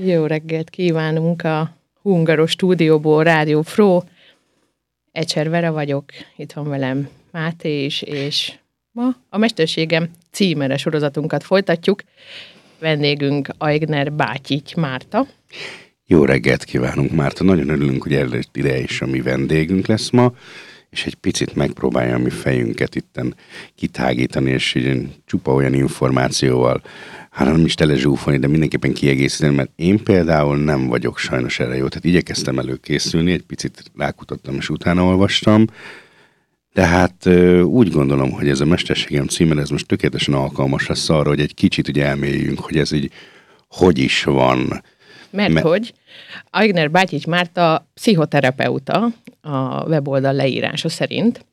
Jó reggelt kívánunk a Hungaros stúdióból, Rádió Fro. Ecser Vera vagyok, itt van velem Máté is, és ma a Mesterségem címere sorozatunkat folytatjuk. Vendégünk Aigner Bátyigy Márta. Jó reggelt kívánunk, Márta. Nagyon örülünk, hogy előtt ide is a mi vendégünk lesz ma, és egy picit megpróbálja a mi fejünket itten kitágítani, és így csupa olyan információval hát nem is telezsúfolni, de mindenképpen kiegészíteni, mert én például nem vagyok sajnos erre jó. Tehát igyekeztem előkészülni, egy picit rákutattam és utána olvastam, de hát úgy gondolom, hogy ez a Mesterségem címen, ez most tökéletesen alkalmas lesz arra, hogy egy kicsit ugye elmélyünk, hogy ez így hogy is van. Mert Me- hogy Aigner Bátyics Márta pszichoterapeuta a weboldal leírása szerint,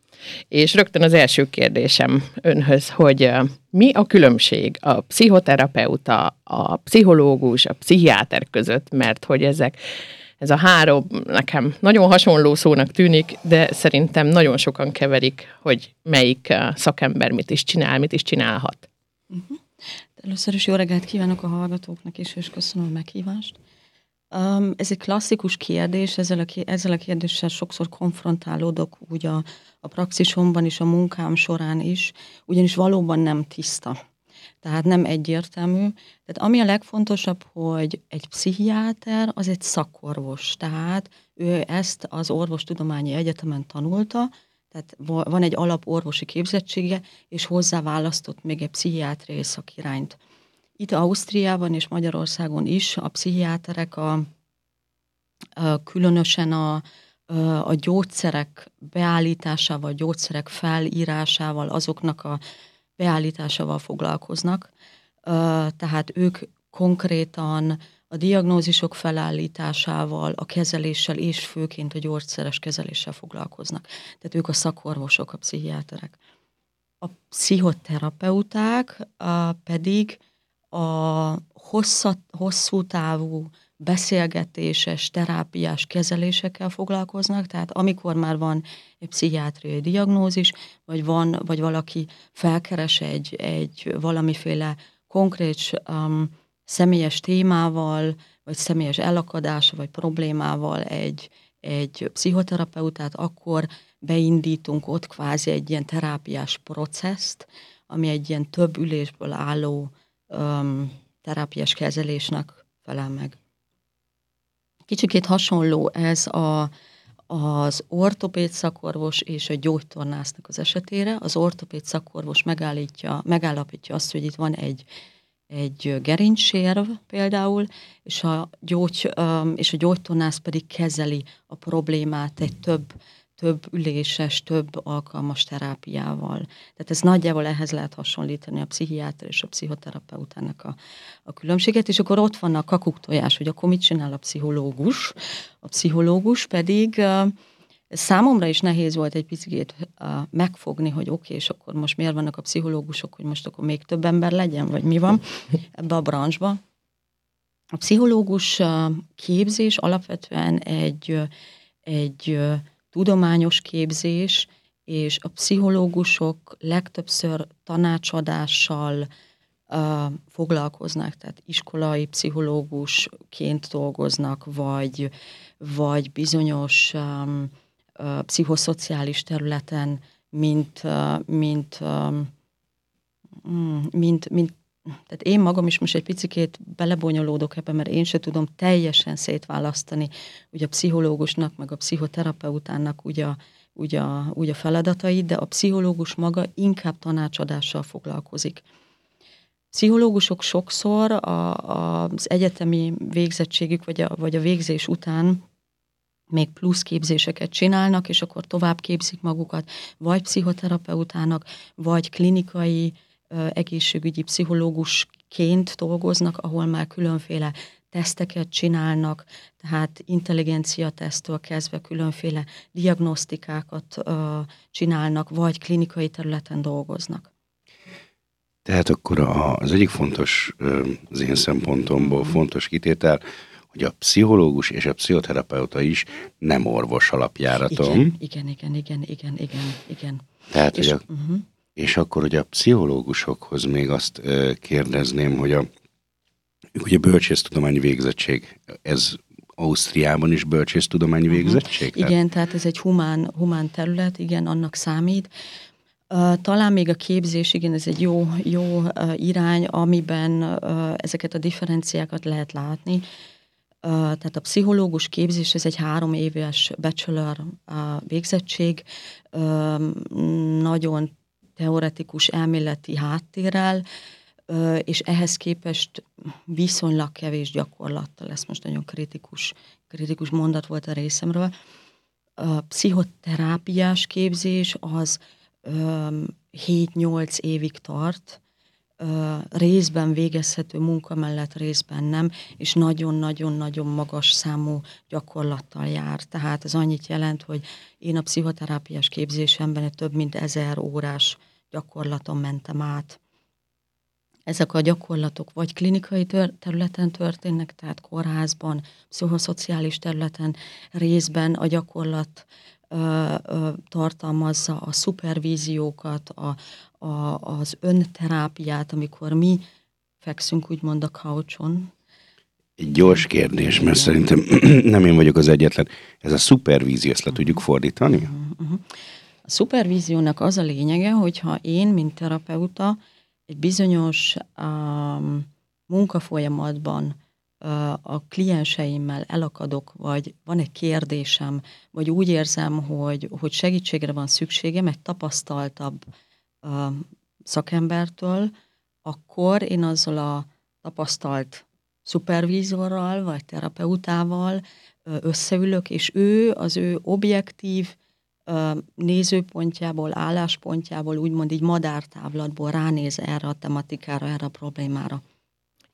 és rögtön az első kérdésem önhöz, hogy mi a különbség a pszichoterapeuta, a pszichológus, a pszichiáter között, mert hogy ezek ez a három nekem nagyon hasonló szónak tűnik, de szerintem nagyon sokan keverik, hogy melyik szakember mit is csinál, mit is csinálhat. Uh-huh. Először is jó reggelt kívánok a hallgatóknak is, és köszönöm a meghívást. Um, ez egy klasszikus kérdés, ezzel a, ezzel a kérdéssel sokszor konfrontálódok úgy a, a praxisomban is, a munkám során is, ugyanis valóban nem tiszta. Tehát nem egyértelmű. Tehát ami a legfontosabb, hogy egy pszichiáter az egy szakorvos. Tehát ő ezt az orvostudományi egyetemen tanulta, tehát van egy alaporvosi képzettsége, és hozzá választott még egy pszichiátriai szakirányt. Itt Ausztriában és Magyarországon is a pszichiáterek a, a különösen a, a gyógyszerek beállításával, gyógyszerek felírásával, azoknak a beállításával foglalkoznak. Tehát ők konkrétan a diagnózisok felállításával, a kezeléssel és főként a gyógyszeres kezeléssel foglalkoznak. Tehát ők a szakorvosok, a pszichiáterek. A pszichoterapeuták pedig a hosszat, hosszú távú beszélgetéses, terápiás kezelésekkel foglalkoznak, tehát amikor már van egy pszichiátriai diagnózis, vagy van, vagy valaki felkeres egy, egy valamiféle konkrét um, személyes témával, vagy személyes elakadása, vagy problémával egy, egy pszichoterapeutát, akkor beindítunk ott kvázi egy ilyen terápiás processzt, ami egy ilyen több ülésből álló um, terápiás kezelésnek felel meg. Kicsikét hasonló ez a, az ortopéd szakorvos és a gyógytornásznak az esetére. Az ortopéd szakorvos megállítja, megállapítja azt, hogy itt van egy, egy gerincsérv például, és a, gyógy, és a gyógytornász pedig kezeli a problémát egy több több üléses, több alkalmas terápiával. Tehát ez nagyjából ehhez lehet hasonlítani a pszichiáter és a pszichoterapeutának a, a különbséget, és akkor ott van a kakuktojás, hogy akkor mit csinál a pszichológus. A pszichológus pedig Számomra is nehéz volt egy picit megfogni, hogy oké, okay, és akkor most miért vannak a pszichológusok, hogy most akkor még több ember legyen, vagy mi van ebbe a branchba. A pszichológus képzés alapvetően egy, egy tudományos képzés, és a pszichológusok legtöbbször tanácsadással uh, foglalkoznak, tehát iskolai pszichológusként dolgoznak, vagy, vagy bizonyos um, uh, pszichoszociális területen, mint, uh, mint, um, mint, mint tehát én magam is most egy picikét belebonyolódok ebbe, mert én se tudom teljesen szétválasztani ugye a pszichológusnak, meg a pszichoterapeutának ugye a, ugye a, ugye a feladatait, de a pszichológus maga inkább tanácsadással foglalkozik. Pszichológusok sokszor a, a, az egyetemi végzettségük, vagy a, vagy a végzés után még plusz képzéseket csinálnak, és akkor tovább képzik magukat, vagy pszichoterapeutának, vagy klinikai egészségügyi pszichológusként dolgoznak, ahol már különféle teszteket csinálnak, tehát intelligencia tesztől kezdve különféle diagnosztikákat csinálnak, vagy klinikai területen dolgoznak. Tehát akkor az egyik fontos, az én szempontomból fontos kitétel, hogy a pszichológus és a pszichoterapeuta is nem orvos alapjáratom. Igen, igen, igen, igen, igen, igen. igen. Tehát, és, hogy a, uh-huh. És akkor ugye a pszichológusokhoz még azt kérdezném, hogy a, Ugye bölcsésztudományi végzettség, ez Ausztriában is bölcsésztudományi mhm. végzettség? Uh-huh. Igen, tehát ez egy humán, humán terület, igen, annak számít. Talán még a képzés, igen, ez egy jó, jó irány, amiben ezeket a differenciákat lehet látni. Tehát a pszichológus képzés, ez egy három éves bachelor végzettség, nagyon teoretikus elméleti háttérrel, és ehhez képest viszonylag kevés gyakorlattal, ez most nagyon kritikus, kritikus mondat volt a részemről. A pszichoterápiás képzés az 7-8 évig tart, részben végezhető munka mellett részben nem, és nagyon-nagyon-nagyon magas számú gyakorlattal jár. Tehát ez annyit jelent, hogy én a pszichoterápiás képzésemben több mint ezer órás gyakorlaton mentem át. Ezek a gyakorlatok vagy klinikai tör- területen történnek, tehát kórházban, pszichoszociális területen, részben a gyakorlat tartalmazza a szupervíziókat, a, a, az önterápiát, amikor mi fekszünk úgymond a couchon. Egy gyors kérdés, mert szerintem nem én vagyok az egyetlen. Ez a szupervízió, ezt le tudjuk fordítani? Uh-huh, uh-huh. A szupervíziónak az a lényege, hogyha én, mint terapeuta, egy bizonyos um, munkafolyamatban a klienseimmel elakadok, vagy van egy kérdésem, vagy úgy érzem, hogy, hogy segítségre van szükségem egy tapasztaltabb szakembertől, akkor én azzal a tapasztalt szupervízorral, vagy terapeutával összeülök, és ő az ő objektív nézőpontjából, álláspontjából, úgymond így madártávlatból ránéz erre a tematikára, erre a problémára.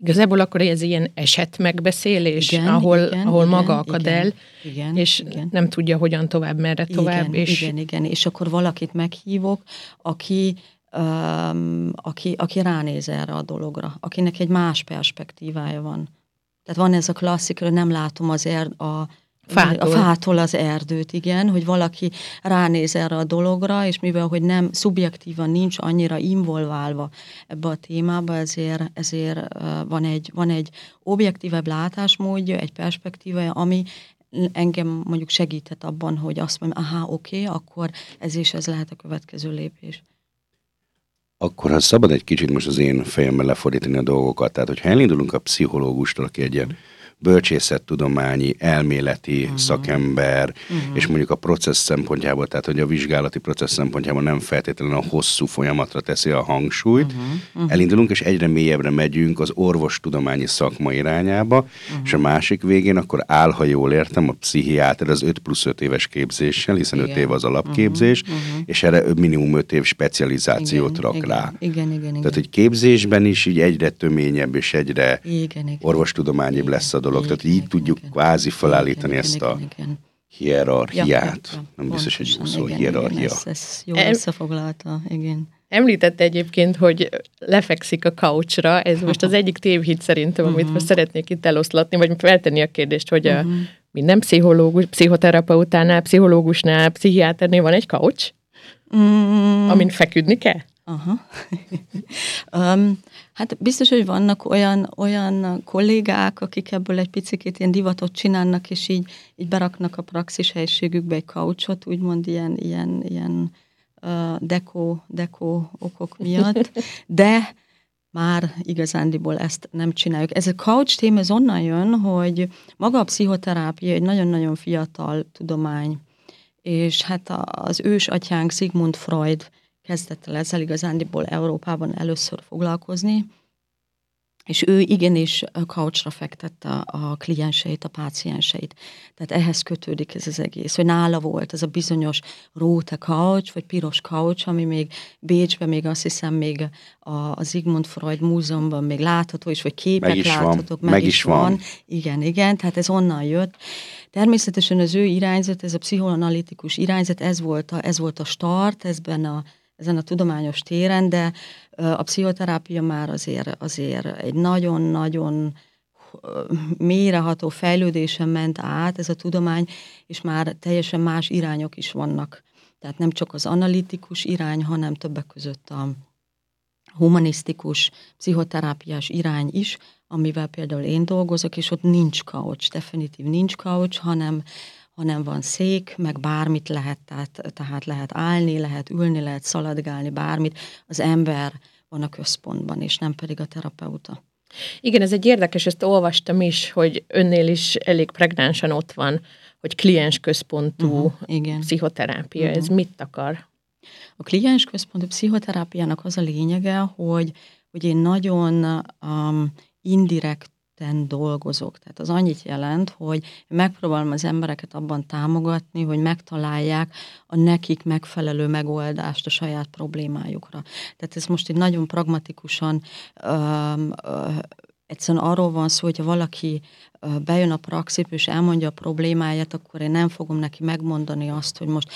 Igazából akkor ez ilyen eset megbeszélés, igen, ahol, igen, ahol igen, maga akad igen, el, igen, és igen. nem tudja, hogyan tovább, merre tovább. Igen, és... igen, igen, és akkor valakit meghívok, aki, um, aki, aki ránéz erre a dologra, akinek egy más perspektívája van. Tehát van ez a klasszik, hogy nem látom az er, a, Fától. A fától az erdőt, igen, hogy valaki ránéz erre a dologra, és mivel, hogy nem szubjektívan nincs annyira involválva ebbe a témába, ezért, ezért van, egy, van egy objektívebb látásmódja, egy perspektívája, ami engem mondjuk segített abban, hogy azt mondjam, aha, oké, okay, akkor ez is ez lehet a következő lépés. Akkor ha szabad egy kicsit most az én fejemmel lefordítani a dolgokat, tehát hogyha elindulunk a pszichológustól, aki egy ilyen bölcsészettudományi, elméleti uh-huh. szakember, uh-huh. és mondjuk a processz szempontjából, tehát hogy a vizsgálati processz szempontjából nem feltétlenül a hosszú folyamatra teszi a hangsúlyt. Uh-huh. Uh-huh. Elindulunk, és egyre mélyebbre megyünk az orvostudományi szakma irányába, uh-huh. és a másik végén akkor áll, ha jól értem, a pszichiáter az 5 plusz 5 éves képzéssel, hiszen 5 év az alapképzés, uh-huh. Uh-huh. és erre minimum 5 év specializációt igen, rak igen, rá. Igen, igen, igen. Tehát, hogy képzésben is így egyre töményebb és egyre igen, igen, orvostudományibb igen. lesz a dolog dolog, tehát így tudjuk kvázi felállítani ezt a hierarchiát. Nem biztos, hogy jó szó, hierarchia. Ez, ez jó összefoglalta, igen. Említette egyébként, hogy lefekszik a couchra, ez most az egyik tévhit szerintem, amit uh-huh. most szeretnék itt eloszlatni, vagy feltenni a kérdést, hogy uh-huh. a minden pszichológus, pszichoterapeutánál, pszichológusnál, pszichiáternél van egy couch, mm. amin feküdni kell? Aha. um, hát biztos, hogy vannak olyan, olyan kollégák, akik ebből egy picit ilyen divatot csinálnak, és így, így beraknak a praxis helységükbe egy couchot, úgymond ilyen, ilyen, ilyen uh, deko, deko okok miatt, de már igazándiból ezt nem csináljuk. Ez a couch téma ez onnan jön, hogy maga a pszichoterápia egy nagyon-nagyon fiatal tudomány, és hát az ős atyánk Sigmund Freud kezdett el ezzel igazándiból Európában először foglalkozni, és ő igenis couchra fektette a klienseit, a pácienseit. Tehát ehhez kötődik ez az egész, hogy nála volt ez a bizonyos róte couch, vagy piros couch, ami még Bécsben, még azt hiszem még a, Sigmund Freud múzeumban még látható is, vagy képek meg is láthatók, van. meg, meg is, is van. van. Igen, igen, tehát ez onnan jött. Természetesen az ő irányzat, ez a pszichoanalitikus irányzat, ez volt a, ez volt a start, ezben a ezen a tudományos téren, de a pszichoterápia már azért, azért egy nagyon-nagyon mélyreható fejlődésen ment át ez a tudomány, és már teljesen más irányok is vannak. Tehát nem csak az analitikus irány, hanem többek között a, humanisztikus, pszichoterápiás irány is, amivel például én dolgozok, és ott nincs couch, definitív nincs couch, hanem, hanem van szék, meg bármit lehet, tehát, tehát lehet állni, lehet ülni, lehet szaladgálni, bármit. Az ember van a központban, és nem pedig a terapeuta. Igen, ez egy érdekes, ezt olvastam is, hogy önnél is elég pregnánsan ott van, hogy kliensközpontú uh-huh, igen. pszichoterápia. Uh-huh. Ez mit akar? A kliensközpontú pszichoterápiának az a lényege, hogy, hogy én nagyon um, indirekten dolgozok. Tehát az annyit jelent, hogy megpróbálom az embereket abban támogatni, hogy megtalálják a nekik megfelelő megoldást a saját problémájukra. Tehát ez most egy nagyon pragmatikusan um, uh, Egyszerűen arról van szó, hogyha valaki bejön a praxis és elmondja a problémáját, akkor én nem fogom neki megmondani azt, hogy most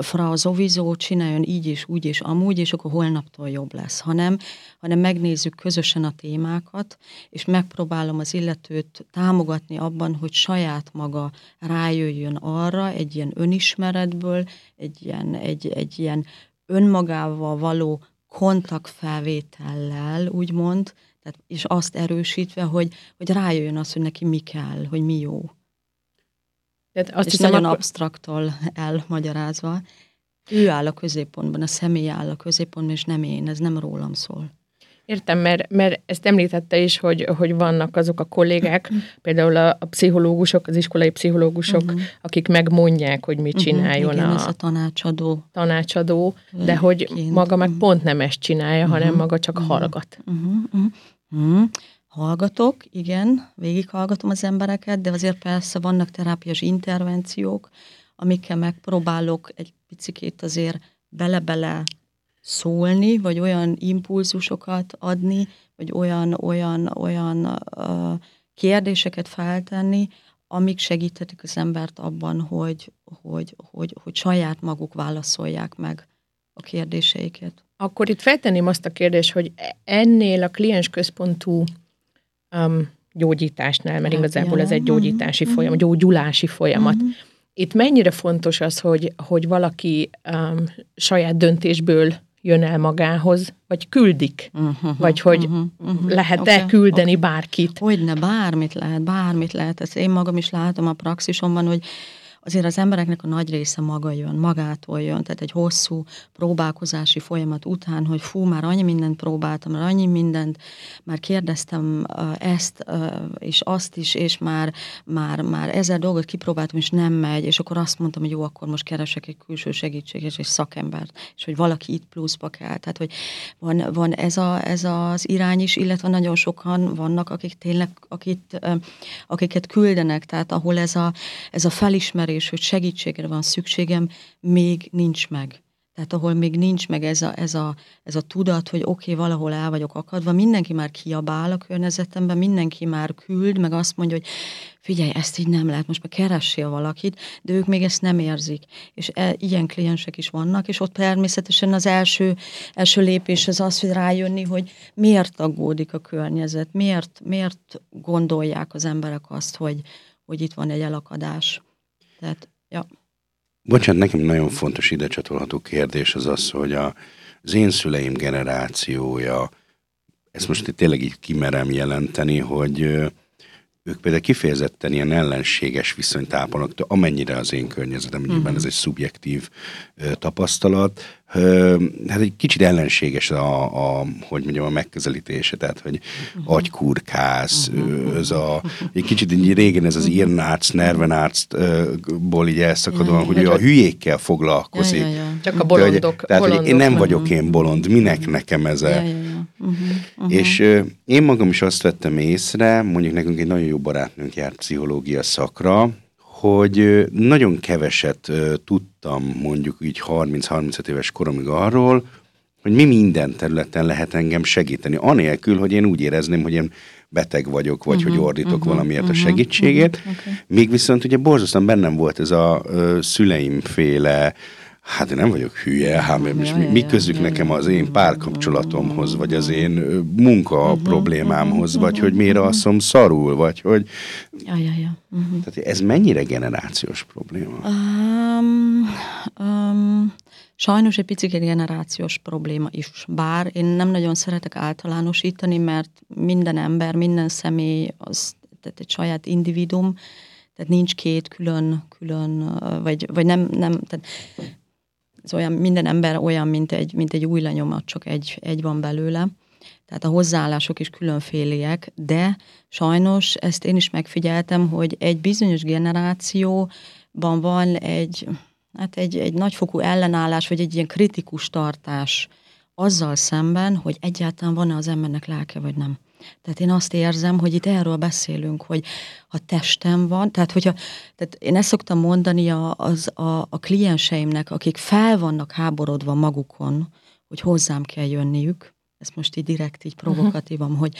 fra az ovizó csináljon így és úgy és amúgy, és akkor holnaptól jobb lesz, hanem, hanem megnézzük közösen a témákat, és megpróbálom az illetőt támogatni abban, hogy saját maga rájöjjön arra egy ilyen önismeretből, egy ilyen, egy, egy ilyen önmagával való kontaktfelvétellel, úgymond, tehát, és azt erősítve, hogy, hogy rájöjjön az, hogy neki mi kell, hogy mi jó. Tehát azt és hiszem, nagyon akkor... absztraktól elmagyarázva. Ő áll a középpontban, a személy áll a középpontban, és nem én, ez nem rólam szól. Értem, mert, mert ezt említette is, hogy, hogy vannak azok a kollégák, például a, a pszichológusok, az iskolai pszichológusok, uh-huh. akik megmondják, hogy mit uh-huh, csináljon igen, a, ez a tanácsadó. tanácsadó, de hogy maga meg pont nem ezt csinálja, uh-huh. hanem maga csak uh-huh. hallgat. Uh-huh. Uh-huh. Hallgatok, igen, végighallgatom az embereket, de azért persze vannak terápiás intervenciók, amikkel megpróbálok egy picikét azért bele-bele szólni, vagy olyan impulzusokat adni, vagy olyan, olyan, olyan uh, kérdéseket feltenni, amik segíthetik az embert abban, hogy, hogy, hogy, hogy saját maguk válaszolják meg a kérdéseiket. Akkor itt feltenném azt a kérdést, hogy ennél a kliensközpontú um, gyógyításnál, mert igazából ez egy gyógyítási uh-huh. folyamat, gyógyulási folyamat. Uh-huh. Itt mennyire fontos az, hogy, hogy valaki um, saját döntésből jön el magához, vagy küldik, uh-huh, vagy hogy uh-huh, uh-huh, lehet-e okay, küldeni okay. bárkit? Hogyne, bármit lehet, bármit lehet. Ezt én magam is látom a praxisomban, hogy azért az embereknek a nagy része maga jön, magától jön, tehát egy hosszú próbálkozási folyamat után, hogy fú, már annyi mindent próbáltam, már annyi mindent, már kérdeztem ezt és azt is, és már, már, már ezer dolgot kipróbáltam, és nem megy, és akkor azt mondtam, hogy jó, akkor most keresek egy külső segítséget, egy szakembert, és hogy valaki itt pluszba kell. Tehát, hogy van, van ez, a, ez az irány is, illetve nagyon sokan vannak, akik tényleg, akit, akiket küldenek, tehát ahol ez a, ez a felismerés, és hogy segítségre van szükségem, még nincs meg. Tehát ahol még nincs meg ez a, ez a, ez a tudat, hogy oké, okay, valahol el vagyok akadva, mindenki már kiabál a környezetemben, mindenki már küld, meg azt mondja, hogy figyelj, ezt így nem lehet, most már keressél valakit, de ők még ezt nem érzik. És e, ilyen kliensek is vannak, és ott természetesen az első, első lépés az az, hogy rájönni, hogy miért aggódik a környezet, miért, miért gondolják az emberek azt, hogy, hogy itt van egy elakadás. Tehát, ja. Bocsánat, nekem nagyon fontos ide csatolható kérdés az az, hogy a, az én szüleim generációja, ezt most tényleg így kimerem jelenteni, hogy ők például kifejezetten ilyen ellenséges viszonyt ápolnak, amennyire az én környezetem, nyilván ez egy szubjektív tapasztalat, hát egy kicsit ellenséges a, a, hogy mondjam, a megközelítése, tehát, hogy uh-huh. agykurkász, uh-huh. ez a, egy kicsit így régen ez az Irnárc, Nervenárcból így elszakadóan, hogy ő a hülyékkel foglalkozik. Ja, ja, ja. Csak a bolondok. Tehát, hogy én nem vagyok én bolond, minek nekem ez. Ja, ja, ja. Uh-huh, uh-huh. És uh, én magam is azt vettem észre, mondjuk nekünk egy nagyon jó barátnőnk járt pszichológia szakra, hogy nagyon keveset tudtam mondjuk így 30-35 éves koromig arról, hogy mi minden területen lehet engem segíteni, anélkül, hogy én úgy érezném, hogy én beteg vagyok, vagy uh-huh, hogy ordítok uh-huh, valamiért uh-huh, a segítségét. Uh-huh, okay. Még viszont ugye borzasztóan bennem volt ez a ö, szüleimféle Hát én nem vagyok hülye, hát és mi, mi közük nekem az én párkapcsolatomhoz, vagy az én munka uh-huh, problémámhoz, uh-huh, vagy hogy miért alszom szarul, vagy hogy... Ja, ja, ja. Uh-huh. Tehát ez mennyire generációs probléma? Um, um, sajnos egy picit generációs probléma is. Bár én nem nagyon szeretek általánosítani, mert minden ember, minden személy az tehát egy saját individum, tehát nincs két külön, külön vagy, vagy nem, nem tehát ez olyan, minden ember olyan, mint egy, mint egy új lenyomat, csak egy, egy van belőle. Tehát a hozzáállások is különféliek, de sajnos ezt én is megfigyeltem, hogy egy bizonyos generációban van egy, hát egy, egy nagyfokú ellenállás, vagy egy ilyen kritikus tartás azzal szemben, hogy egyáltalán van-e az embernek lelke, vagy nem. Tehát én azt érzem, hogy itt erről beszélünk, hogy ha testem van, tehát hogyha, tehát én ezt szoktam mondani a, az, a, a klienseimnek, akik fel vannak háborodva magukon, hogy hozzám kell jönniük, ezt most így direkt, így provokatívan, uh-huh. hogy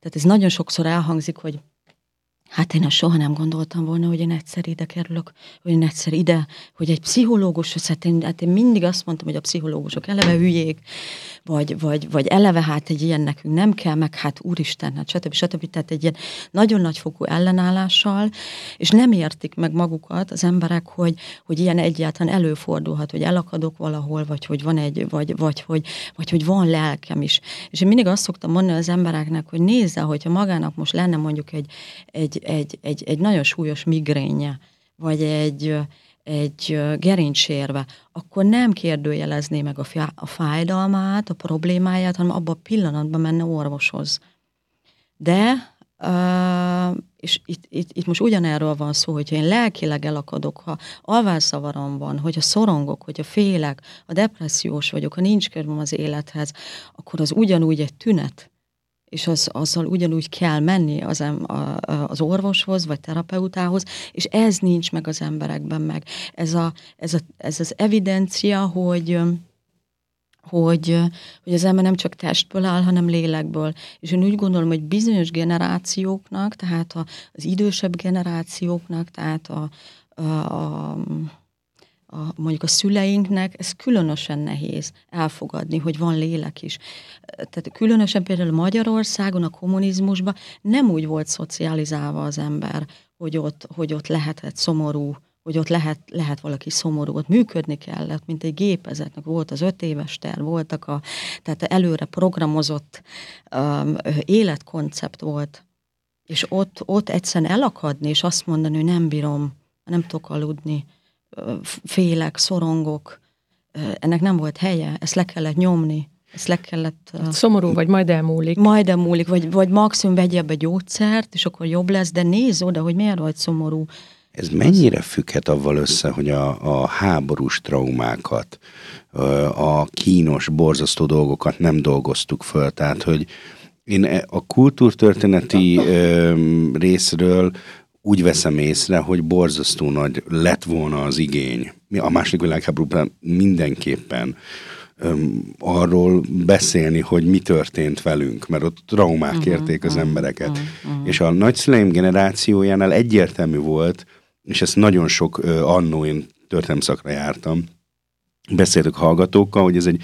tehát ez nagyon sokszor elhangzik, hogy Hát én soha nem gondoltam volna, hogy én egyszer ide kerülök, hogy én egyszer ide, hogy egy pszichológus, hát én, hát én mindig azt mondtam, hogy a pszichológusok eleve hülyék, vagy, vagy, vagy eleve hát egy ilyen nekünk nem kell, meg hát úristen, hát stb. stb. Tehát egy ilyen nagyon nagyfokú ellenállással, és nem értik meg magukat az emberek, hogy, hogy ilyen egyáltalán előfordulhat, hogy elakadok valahol, vagy hogy van egy, vagy, vagy, vagy, vagy hogy van lelkem is. És én mindig azt szoktam mondani az embereknek, hogy nézze, hogyha magának most lenne mondjuk egy, egy, egy, egy, egy nagyon súlyos migrénye, vagy egy, egy gerincsérve, akkor nem kérdőjelezné meg a, a fájdalmát, a problémáját, hanem abban a pillanatban menne orvoshoz. De, és itt, itt, itt most ugyanerről van szó, hogyha én lelkileg elakadok, ha alvászavarom van, hogyha szorongok, hogyha félek, a depressziós vagyok, ha nincs körülöm az élethez, akkor az ugyanúgy egy tünet és az, azzal ugyanúgy kell menni az, az orvoshoz, vagy terapeutához, és ez nincs meg az emberekben meg. Ez, a, ez, a, ez az evidencia, hogy, hogy, hogy az ember nem csak testből áll, hanem lélekből. És én úgy gondolom, hogy bizonyos generációknak, tehát az idősebb generációknak, tehát a, a, a a, mondjuk a szüleinknek ez különösen nehéz elfogadni, hogy van lélek is. Tehát különösen például Magyarországon, a kommunizmusban nem úgy volt szocializálva az ember, hogy ott, hogy ott lehetett szomorú, hogy ott lehet, lehet valaki szomorú, ott működni kellett, mint egy gépezetnek. Volt az öt éves terv, voltak a, tehát előre programozott um, életkoncept volt, és ott, ott egyszerűen elakadni, és azt mondani, hogy nem bírom, nem tudok aludni, félek, szorongok, ennek nem volt helye, ezt le kellett nyomni, ezt le kellett... Uh, Szomorú vagy, majd elmúlik. Majd elmúlik, vagy, vagy maximum vegye be gyógyszert, és akkor jobb lesz, de nézz oda, hogy miért vagy szomorú. Ez mennyire függhet avval össze, hogy a, a háborús traumákat, a kínos, borzasztó dolgokat nem dolgoztuk föl, tehát hogy én e, a kultúrtörténeti részről úgy veszem észre, hogy borzasztó nagy lett volna az igény. A második világháborúban mindenképpen öm, arról beszélni, hogy mi történt velünk, mert ott traumák uh-huh, érték az uh-huh, embereket. Uh-huh. És a nagyszüleim generációjánál egyértelmű volt, és ezt nagyon sok ö, annó én történelmszakra jártam, beszéltük hallgatókkal, hogy ez egy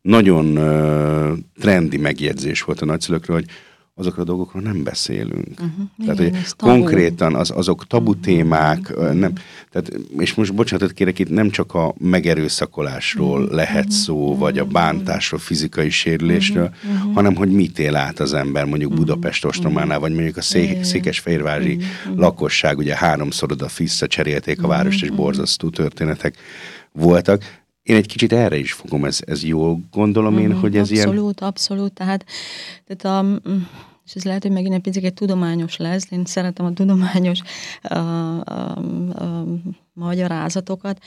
nagyon ö, trendi megjegyzés volt a nagyszülőkről, hogy azokról a dolgokról nem beszélünk. Uh-huh. Tehát, Igen, hogy konkrétan az, azok tabu uh-huh. témák, uh-huh. nem, tehát, és most bocsánatot kérek, itt nem csak a megerőszakolásról uh-huh. lehet szó, uh-huh. vagy a bántásról, fizikai sérülésről, uh-huh. hanem hogy mit él át az ember mondjuk uh-huh. Budapest ostrománál, vagy mondjuk a szé- székesfehérvári uh-huh. lakosság, ugye háromszor oda visszacserélték a várost, és borzasztó történetek voltak én egy kicsit erre is fogom, ez, ez jó gondolom én, mm, hogy ez abszolút, ilyen... Abszolút, abszolút, tehát, tehát a, és ez lehet, hogy megint egy picit tudományos lesz, én szeretem a tudományos uh, uh, uh, magyarázatokat.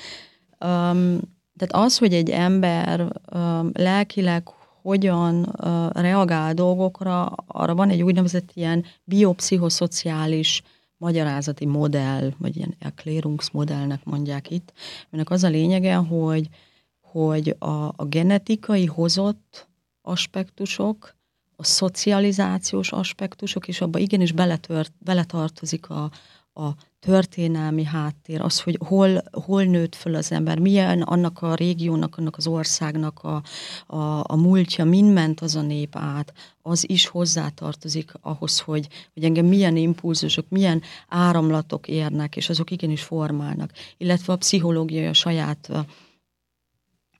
Um, tehát az, hogy egy ember uh, lelkileg hogyan uh, reagál dolgokra, arra van egy úgynevezett ilyen biopszichoszociális magyarázati modell, vagy ilyen Erklärungsmodellnek mondják itt, aminek az a lényege, hogy hogy a, a genetikai hozott aspektusok, a szocializációs aspektusok, és abba igenis beletört, beletartozik a, a történelmi háttér, az, hogy hol, hol nőtt föl az ember, milyen annak a régiónak, annak az országnak a, a, a múltja, mind ment az a nép át, az is hozzátartozik ahhoz, hogy, hogy engem milyen impulzusok, milyen áramlatok érnek, és azok igenis formálnak. Illetve a pszichológiai a saját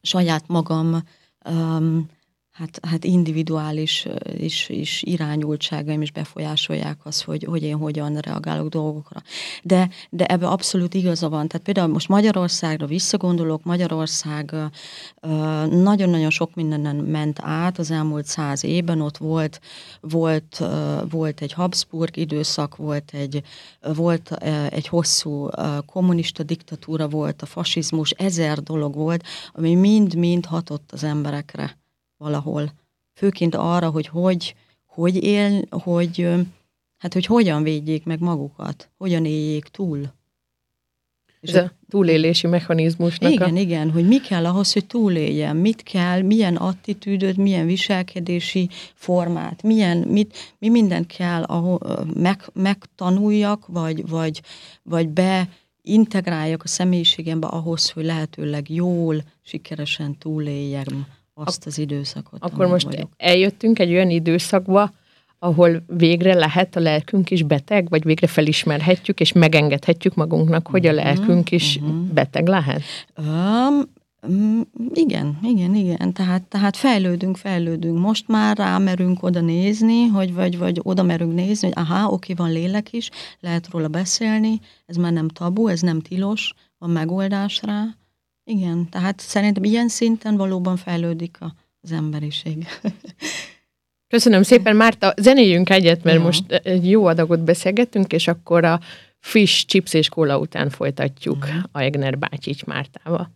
saját magam um, hát, hát individuális is, is irányultságaim is befolyásolják azt, hogy, hogy én hogyan reagálok dolgokra. De, de ebbe abszolút igaza van. Tehát például most Magyarországra visszagondolok, Magyarország nagyon-nagyon sok mindenen ment át az elmúlt száz évben, ott volt, volt, volt egy Habsburg időszak, volt egy, volt egy hosszú kommunista diktatúra, volt a fasizmus, ezer dolog volt, ami mind-mind hatott az emberekre valahol. Főként arra, hogy hogy, hogy él, hogy, hát hogy hogyan védjék meg magukat, hogyan éljék túl. Ez a túlélési mechanizmusnak Igen, a... igen, hogy mi kell ahhoz, hogy túléljen, mit kell, milyen attitűdöt, milyen viselkedési formát, milyen, mit, mi mindent kell ahol, meg, megtanuljak, vagy, vagy, vagy be integráljak a személyiségembe ahhoz, hogy lehetőleg jól, sikeresen túléljem azt az időszakot. Akkor most vagyok. eljöttünk egy olyan időszakba, ahol végre lehet a lelkünk is beteg, vagy végre felismerhetjük, és megengedhetjük magunknak, hogy a mhm, lelkünk is uh-huh. beteg lehet? Um, igen, igen, igen. Tehát, tehát fejlődünk, fejlődünk. Most már rámerünk oda nézni, hogy vagy, vagy oda merünk nézni, hogy aha, oké, van lélek is, lehet róla beszélni, ez már nem tabu, ez nem tilos, van megoldás rá igen, tehát szerintem ilyen szinten valóban fejlődik az emberiség. Köszönöm szépen, Márta. Zenéljünk egyet, mert ja. most egy jó adagot beszélgettünk, és akkor a fish, chips és kóla után folytatjuk uh-huh. a Egner bácsics Mártával.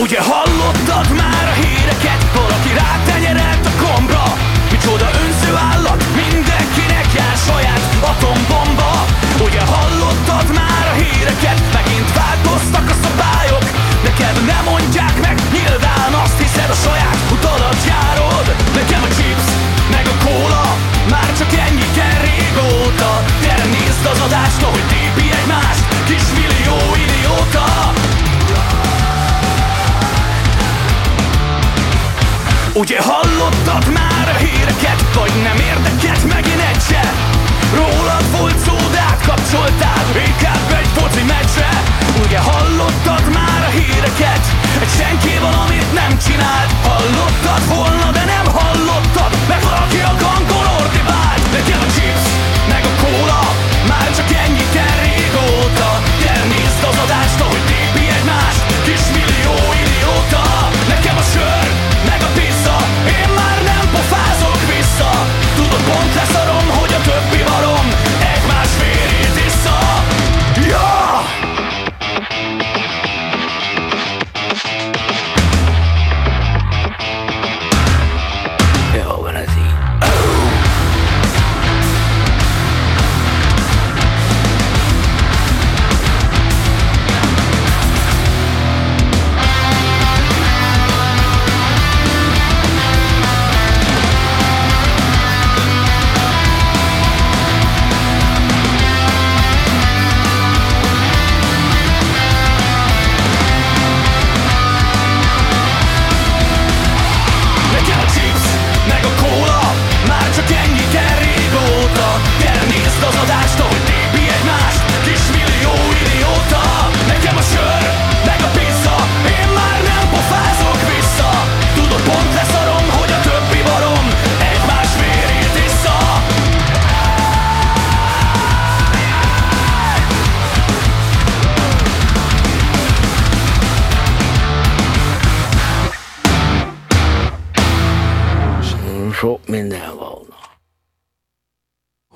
Ugye hallottad már a híreket? Valaki rátenyerelt a kombra Micsoda önző állat, mindenkinek jár saját atombomba Ugye hallottad már a híreket? Megint változtak a szabályok Neked nem mondják meg, nyilván azt hiszed a saját utadat járod Nekem a csinált Hallottad volna,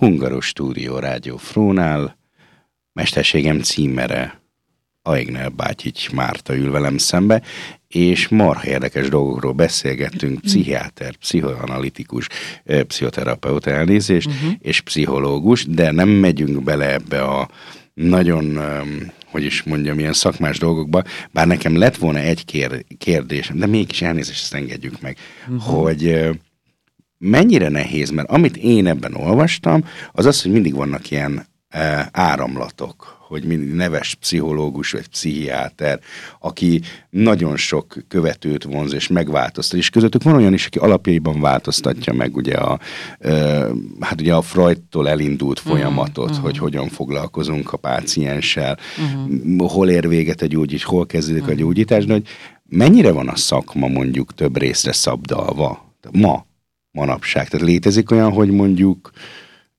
Hungaros Stúdió Rádió Frónál, mesterségem címere Aignel Bátyics Márta ül velem szembe, és marha érdekes dolgokról beszélgettünk, pszichiáter, pszichoanalitikus, pszichoterapeuta elnézést, uh-huh. és pszichológus, de nem megyünk bele ebbe a nagyon, hogy is mondjam, ilyen szakmás dolgokba, bár nekem lett volna egy kér, kérdésem, de mégis elnézést, ezt engedjük meg, uh-huh. hogy mennyire nehéz, mert amit én ebben olvastam, az az, hogy mindig vannak ilyen áramlatok, hogy mindig neves pszichológus vagy pszichiáter, aki nagyon sok követőt vonz és megváltoztat, és közöttük van olyan is, aki alapjaiban változtatja meg ugye a, hát ugye a Freudtól elindult mhm, folyamatot, uh-huh. hogy hogyan foglalkozunk a pácienssel, uh-huh. hol ér véget a gyógyítás, hol kezdődik uh-huh. a gyógyítás, de hogy mennyire van a szakma mondjuk több részre szabdalva ma, manapság? Tehát létezik olyan, hogy mondjuk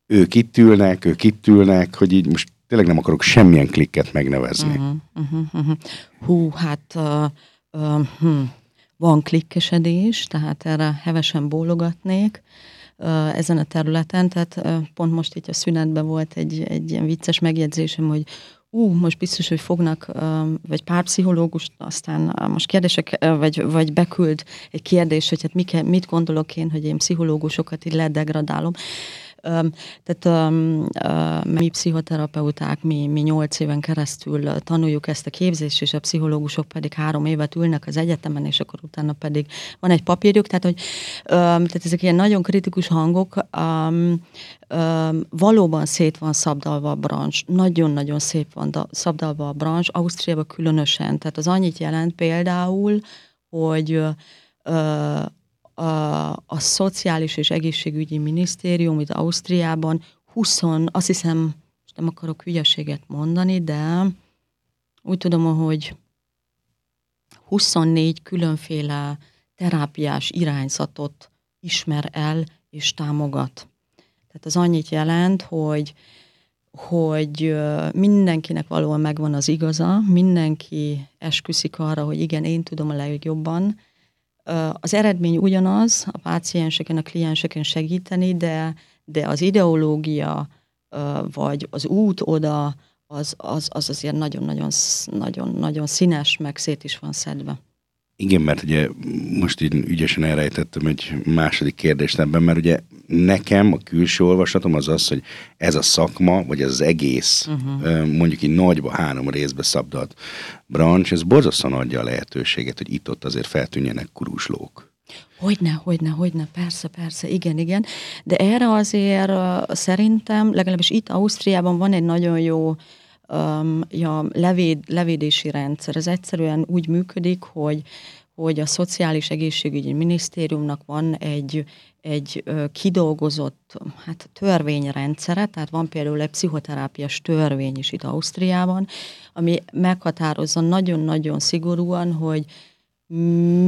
ők itt ülnek, ők itt ülnek, hogy így most tényleg nem akarok semmilyen klikket megnevezni. Uh-huh, uh-huh, uh-huh. Hú, hát uh, uh, hm. van klikkesedés, tehát erre hevesen bólogatnék ezen a területen, tehát pont most itt a szünetben volt egy, egy ilyen vicces megjegyzésem, hogy ú, most biztos, hogy fognak, vagy pár pszichológust, aztán most kérdések, vagy, vagy beküld egy kérdés, hogy hát mit gondolok én, hogy én pszichológusokat így ledegradálom. Tehát mi pszichoterapeuták, mi, mi nyolc éven keresztül tanuljuk ezt a képzést, és a pszichológusok pedig három évet ülnek az egyetemen, és akkor utána pedig van egy papírjuk, tehát hogy tehát ezek ilyen nagyon kritikus hangok, valóban szét van szabdalva a brancs, nagyon-nagyon szép van szabdalva a brancs, Ausztriában különösen, tehát az annyit jelent például, hogy a, a Szociális és Egészségügyi Minisztérium itt Ausztriában 20, azt hiszem, most nem akarok hülyeséget mondani, de úgy tudom, hogy 24 különféle terápiás irányzatot ismer el és támogat. Tehát az annyit jelent, hogy hogy mindenkinek valóan megvan az igaza, mindenki esküszik arra, hogy igen, én tudom a legjobban, az eredmény ugyanaz, a pácienseken, a klienseken segíteni, de, de az ideológia, vagy az út oda, az, az, az azért nagyon-nagyon nagyon, nagyon színes, meg szét is van szedve. Igen, mert ugye most így ügyesen elrejtettem egy második kérdést ebben, mert ugye nekem a külső olvasatom az az, hogy ez a szakma, vagy ez az egész, uh-huh. mondjuk így nagyba, három részbe szabdalt brancs, ez borzasztóan adja a lehetőséget, hogy itt-ott azért feltűnjenek kuruslók. Hogyne, hogyne, hogyne, persze, persze, igen, igen. De erre azért uh, szerintem, legalábbis itt Ausztriában van egy nagyon jó um, ja, levéd, levédési rendszer. Ez egyszerűen úgy működik, hogy hogy a Szociális Egészségügyi Minisztériumnak van egy, egy kidolgozott hát, törvényrendszere, tehát van például egy pszichoterápiás törvény is itt Ausztriában, ami meghatározza nagyon-nagyon szigorúan, hogy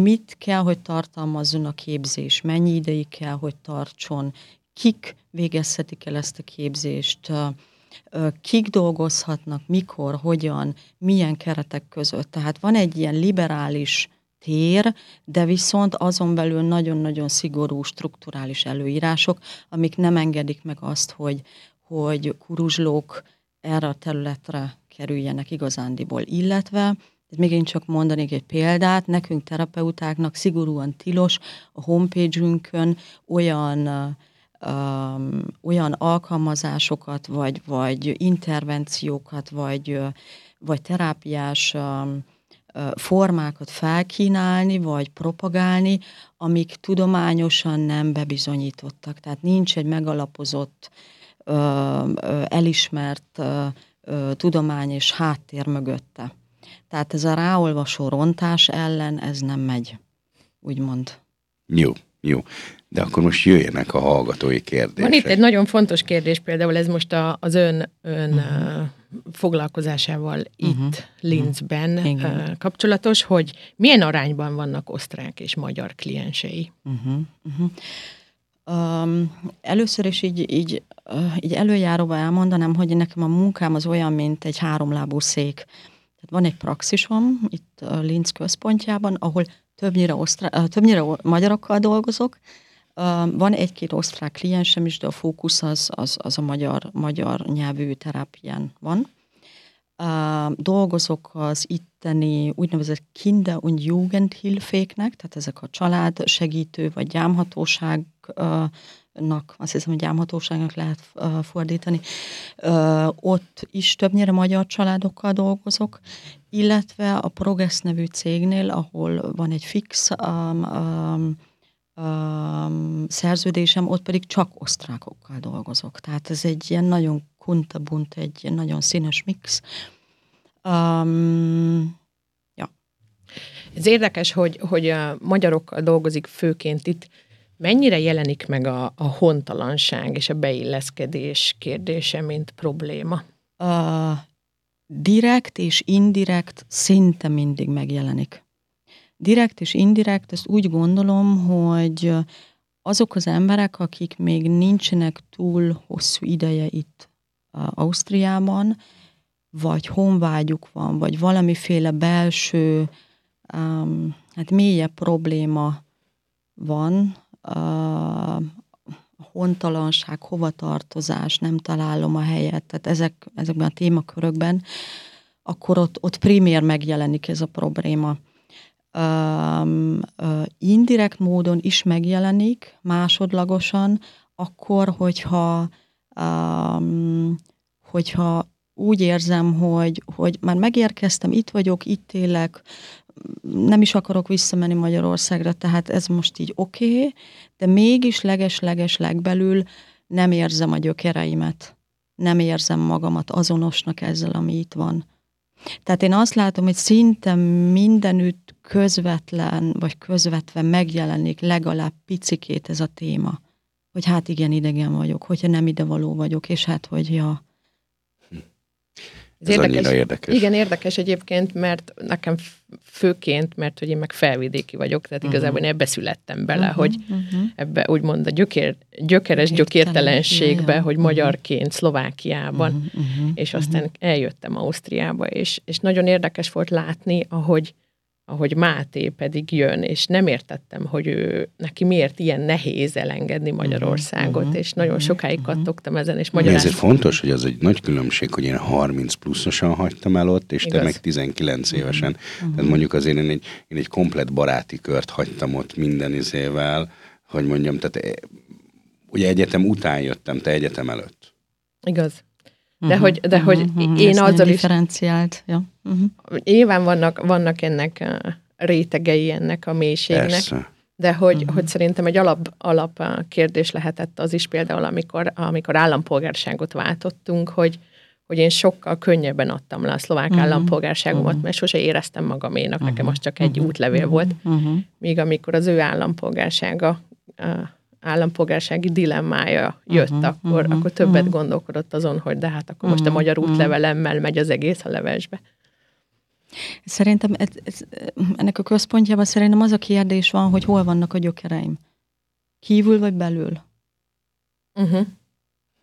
mit kell, hogy tartalmazzon a képzés, mennyi ideig kell, hogy tartson, kik végezhetik el ezt a képzést, kik dolgozhatnak, mikor, hogyan, milyen keretek között. Tehát van egy ilyen liberális tér, de viszont azon belül nagyon-nagyon szigorú strukturális előírások, amik nem engedik meg azt, hogy, hogy kuruzslók erre a területre kerüljenek igazándiból, illetve még csak mondanék egy példát, nekünk terapeutáknak szigorúan tilos a homepage-ünkön olyan um, olyan alkalmazásokat, vagy, vagy intervenciókat, vagy, vagy terápiás um, formákat felkínálni, vagy propagálni, amik tudományosan nem bebizonyítottak. Tehát nincs egy megalapozott, elismert tudomány és háttér mögötte. Tehát ez a ráolvasó rontás ellen ez nem megy, úgymond. Jó, jó. De akkor most jöjjenek a hallgatói kérdések. Van itt egy nagyon fontos kérdés, például ez most a, az ön, ön uh-huh. foglalkozásával uh-huh. itt Linzben uh-huh. kapcsolatos, hogy milyen arányban vannak osztrák és magyar kliensei? Uh-huh. Uh-huh. Um, először is így, így, így előjáróban elmondanám, hogy nekem a munkám az olyan, mint egy háromlábú szék. Tehát van egy praxisom itt a Linz központjában, ahol többnyire, osztrá, többnyire magyarokkal dolgozok, van egy-két osztrák kliensem is, de a fókusz az, az, az a magyar, magyar nyelvű terápián van. Dolgozok az itteni úgynevezett Kinder- und Jugendhilféknek, tehát ezek a család segítő vagy gyámhatóság nak, azt hiszem, hogy gyámhatóságnak lehet uh, fordítani. Uh, ott is többnyire magyar családokkal dolgozok, illetve a Progress nevű cégnél, ahol van egy fix um, um, um, szerződésem, ott pedig csak osztrákokkal dolgozok. Tehát ez egy ilyen nagyon kuntabunt, egy ilyen nagyon színes mix. Um, ja. Ez érdekes, hogy, hogy a magyarokkal dolgozik főként itt. Mennyire jelenik meg a, a hontalanság és a beilleszkedés kérdése, mint probléma? Uh, direkt és indirekt szinte mindig megjelenik. Direkt és indirekt, ezt úgy gondolom, hogy azok az emberek, akik még nincsenek túl hosszú ideje itt Ausztriában, vagy honvágyuk van, vagy valamiféle belső, um, hát mélyebb probléma van, uh, hontalanság, hovatartozás, nem találom a helyet, tehát ezek, ezekben a témakörökben, akkor ott, ott primér megjelenik ez a probléma. Indirekt módon is megjelenik, másodlagosan, akkor, hogyha um, hogyha úgy érzem, hogy, hogy már megérkeztem, itt vagyok, itt élek, nem is akarok visszamenni Magyarországra, tehát ez most így oké, okay, de mégis leges-leges legbelül nem érzem a gyökereimet, nem érzem magamat azonosnak ezzel, ami itt van. Tehát én azt látom, hogy szinte mindenütt közvetlen, vagy közvetve megjelenik legalább picikét ez a téma. Hogy hát igen, idegen vagyok, hogyha nem idevaló vagyok, és hát, hogy ja, ez, Ez érdekes. érdekes. Igen, érdekes egyébként, mert nekem főként, mert hogy én meg felvidéki vagyok, tehát uh-huh. igazából én ebbe születtem bele, uh-huh, hogy uh-huh. ebbe úgymond a gyökér, gyökeres gyökértelenségbe, hogy uh-huh. magyarként Szlovákiában, uh-huh, uh-huh, és aztán uh-huh. eljöttem Ausztriába, és, és nagyon érdekes volt látni, ahogy ahogy Máté pedig jön, és nem értettem, hogy ő, neki miért ilyen nehéz elengedni mhm, Magyarországot, uh-huh, és nagyon mhm, sokáig uh-huh. kattogtam ezen, és magyaráztam. Ezért fontos, hogy az egy nagy különbség, hogy én 30 pluszosan hagytam el ott, és Igaz. te meg 19 évesen. Uh-huh. Tehát mondjuk azért én egy, én egy komplet baráti kört hagytam ott minden izével, hogy mondjam, tehát eh, ugye egyetem után jöttem, te egyetem előtt. Igaz. De uh-huh, hogy, de hogy uh-huh, én azzal is... differenciált, ja. Uh-huh. Nyilván vannak, vannak ennek a rétegei ennek a mélységnek. Persze. De hogy, uh-huh. hogy szerintem egy alap, alap kérdés lehetett az is például, amikor, amikor állampolgárságot váltottunk, hogy, hogy én sokkal könnyebben adtam le a szlovák uh-huh. állampolgárságomat, uh-huh. mert sose éreztem magaménak, uh-huh. nekem az csak egy uh-huh. útlevél uh-huh. volt. Uh-huh. Míg amikor az ő állampolgársága állampolgársági dilemmája jött, uh-huh, akkor, uh-huh, akkor többet uh-huh. gondolkodott azon, hogy de hát akkor uh-huh, most a magyar útlevelemmel megy az egész a levesbe. Szerintem ez, ez, ennek a központjában szerintem az a kérdés van, hogy hol vannak a gyökereim. Kívül vagy belül? Uh-huh.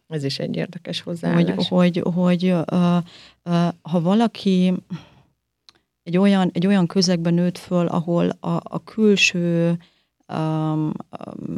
Ez is egy érdekes hozzáállás. Hogy, hogy, hogy uh, uh, ha valaki egy olyan, egy olyan közegben nőtt föl, ahol a, a külső um, um,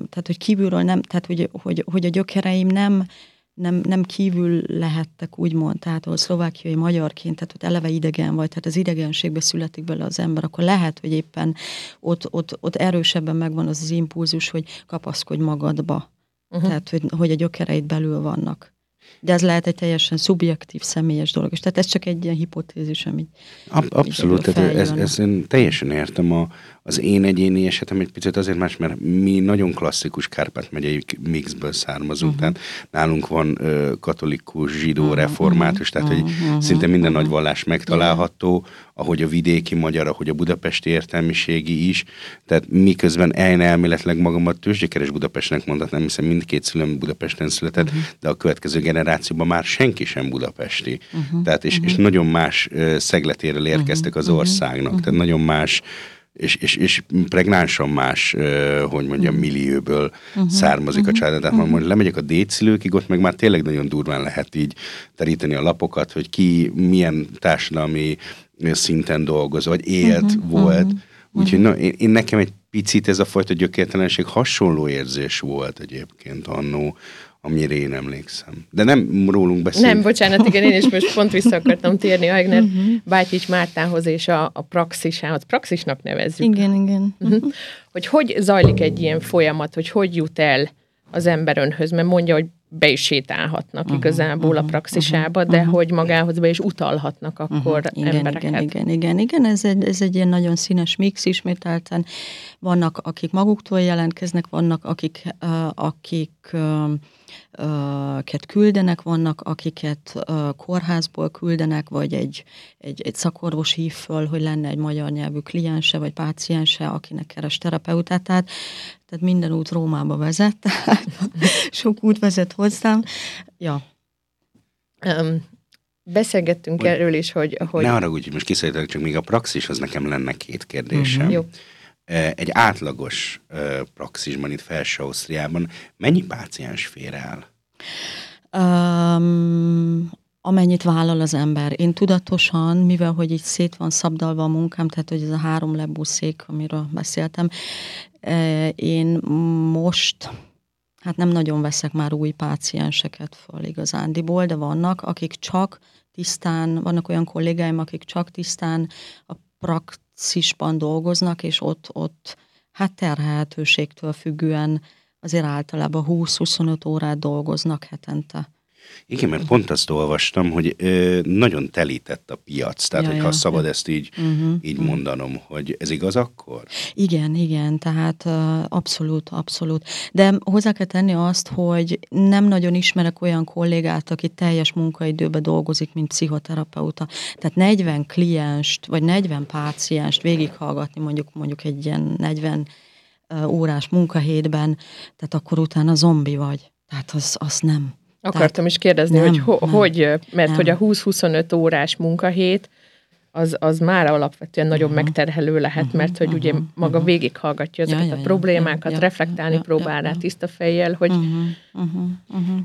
tehát hogy kívülről nem, tehát hogy, hogy, hogy a gyökereim nem, nem, nem kívül lehettek, úgymond, tehát ahol szlovákiai magyarként, tehát ott eleve idegen vagy, tehát az idegenségbe születik bele az ember, akkor lehet, hogy éppen ott, ott, ott erősebben megvan az az impulzus, hogy kapaszkodj magadba. Uh-huh. Tehát, hogy, hogy a gyökereid belül vannak. De ez lehet egy teljesen szubjektív, személyes dolog. És tehát ez csak egy ilyen hipotézis, amit... Ab, abszolút, tehát ez, ez, én teljesen értem a, az én egyéni esetem egy picit azért más, mert mi nagyon klasszikus Kárpát megyei mixből származunk, uh-huh. tehát nálunk van ö, katolikus, zsidó, uh-huh. református, tehát hogy uh-huh. szinte minden uh-huh. nagy vallás megtalálható, ahogy a vidéki magyar, ahogy a budapesti értelmiségi is, tehát miközben én elméletileg magamat tőzsgyökeres Budapestnek mondatnám, hiszen mindkét szülőm Budapesten született, uh-huh. de a következő generációban már senki sem budapesti. Uh-huh. Tehát és, uh-huh. és nagyon más uh, szegletére érkeztek az országnak, uh-huh. tehát nagyon más és, és, és pregnánsan más, hogy mondjam, millióből uh-huh. származik uh-huh. a család. Tehát uh-huh. mondjuk lemegyek a dédszülőkig, ott meg már tényleg nagyon durván lehet így teríteni a lapokat, hogy ki milyen társadalmi szinten dolgoz, vagy élt, uh-huh. volt. Uh-huh. Úgyhogy na, én, én nekem egy picit ez a fajta gyökértelenség hasonló érzés volt egyébként annó, amire én emlékszem. De nem rólunk beszélünk. Nem, bocsánat, igen, én is most pont vissza akartam térni Aigner uh-huh. Bátyis Mártához és a, a praxisához. Praxisnak nevezzük. Igen, igen. Uh-huh. Hogy hogy zajlik egy ilyen folyamat, hogy hogy jut el az ember önhöz, mert mondja, hogy be is sétálhatnak uh-huh, igazából uh-huh, a praxisába, uh-huh, de uh-huh. hogy magához be is utalhatnak akkor uh-huh, igen, embereket. Igen, igen, igen, igen, ez egy, ez egy ilyen nagyon színes mix ismételten. Vannak, akik maguktól jelentkeznek, vannak, akik, uh, akik uh, ket küldenek, vannak, akiket kórházból küldenek, vagy egy, egy, egy szakorvos hív föl, hogy lenne egy magyar nyelvű kliense, vagy páciense, akinek keres terapeutát. Tehát, tehát minden út Rómába vezet, tehát sok út vezet hozzám. Ja. Um, beszélgettünk hogy, erről is, hogy... hogy... Ne arra úgy, hogy most kiszállítok, csak még a praxishoz nekem lenne két kérdésem. Uh-huh. Jó egy átlagos praxisban itt felső Ausztriában mennyi páciens fér el? Um, amennyit vállal az ember. Én tudatosan, mivel hogy így szét van szabdalva a munkám, tehát hogy ez a három lebúszék, amiről beszéltem, én most hát nem nagyon veszek már új pácienseket föl igazándiból, de vannak, akik csak tisztán, vannak olyan kollégáim, akik csak tisztán a praxisban dolgoznak, és ott, ott hát terhelhetőségtől függően azért általában 20-25 órát dolgoznak hetente. Igen, mert pont azt olvastam, hogy ö, nagyon telített a piac, tehát ja, hogyha ja, szabad ezt így, uh-huh, így uh-huh. mondanom, hogy ez igaz akkor? Igen, igen, tehát abszolút, abszolút. De hozzá kell tenni azt, hogy nem nagyon ismerek olyan kollégát, aki teljes munkaidőben dolgozik, mint pszichoterapeuta. Tehát 40 klienst, vagy 40 pácienst végighallgatni mondjuk, mondjuk egy ilyen 40 órás munkahétben, tehát akkor utána zombi vagy. Tehát az, az nem. Akartam Tehát is kérdezni, nem, hogy ho, nem, hogy, mert nem. hogy a 20-25 órás munkahét, az, az már alapvetően nagyon uh-huh. megterhelő lehet, uh-huh. mert hogy uh-huh. ugye maga uh-huh. végighallgatja ezeket ja, ja, a problémákat, ja, reflektálni ja, próbál ja, rá tiszta fejjel, hogy... Uh-huh. Uh-huh. Uh-huh.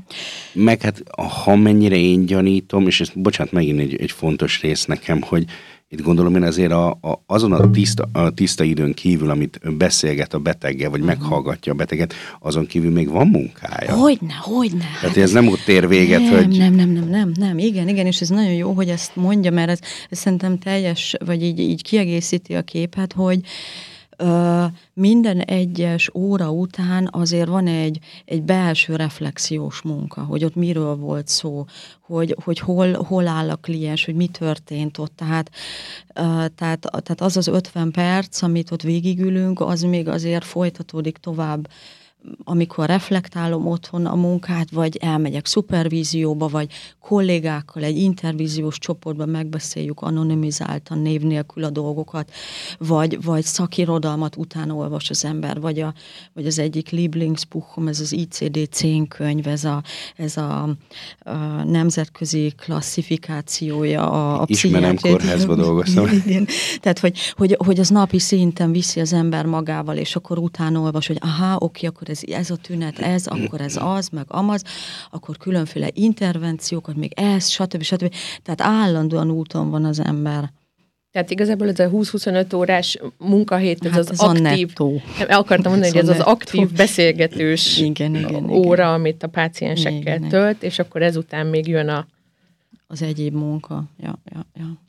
Meg hát, ha mennyire én gyanítom, és ez, bocsánat, megint egy, egy fontos rész nekem, hogy itt gondolom én azért a, a, azon a tiszta, a tiszta időn kívül, amit beszélget a beteggel, vagy uh-huh. meghallgatja a beteget, azon kívül még van munkája. Hogyne, hogyne. Tehát hát ez nem ott ér véget, nem, hogy... Nem, nem, nem, nem, nem, igen, igen, és ez nagyon jó, hogy ezt mondja, mert ez, ez szerintem teljes, vagy így, így kiegészíti a képet, hogy, minden egyes óra után azért van egy, egy belső reflexiós munka, hogy ott miről volt szó, hogy, hogy hol, hol áll a kliens, hogy mi történt ott. Tehát, tehát, tehát az az 50 perc, amit ott végigülünk, az még azért folytatódik tovább amikor reflektálom otthon a munkát, vagy elmegyek szupervízióba, vagy kollégákkal egy intervíziós csoportban megbeszéljük anonimizáltan, név nélkül a dolgokat, vagy, vagy szakirodalmat utána olvas az ember, vagy, a, vagy az egyik Lieblingsbuchom, ez az ICD-10 könyv, ez a, ez a, a nemzetközi klasszifikációja a, a Ismerem, kórházba dolgoztam. Igen. Tehát, hogy, hogy, hogy az napi szinten viszi az ember magával, és akkor utána olvas, hogy aha, oké, akkor ez, ez a tünet, ez, akkor ez az, meg amaz, akkor különféle intervenciókat, még ez, stb. stb. Tehát állandóan úton van az ember. Tehát igazából ez a 20-25 órás munkahét, ez hát az ez aktív, nem, akartam mondani, hogy ez az aktív beszélgetős igen, igen, óra, igen. amit a páciensekkel igen, tölt, és akkor ezután még jön a... Az egyéb munka, ja, ja, ja.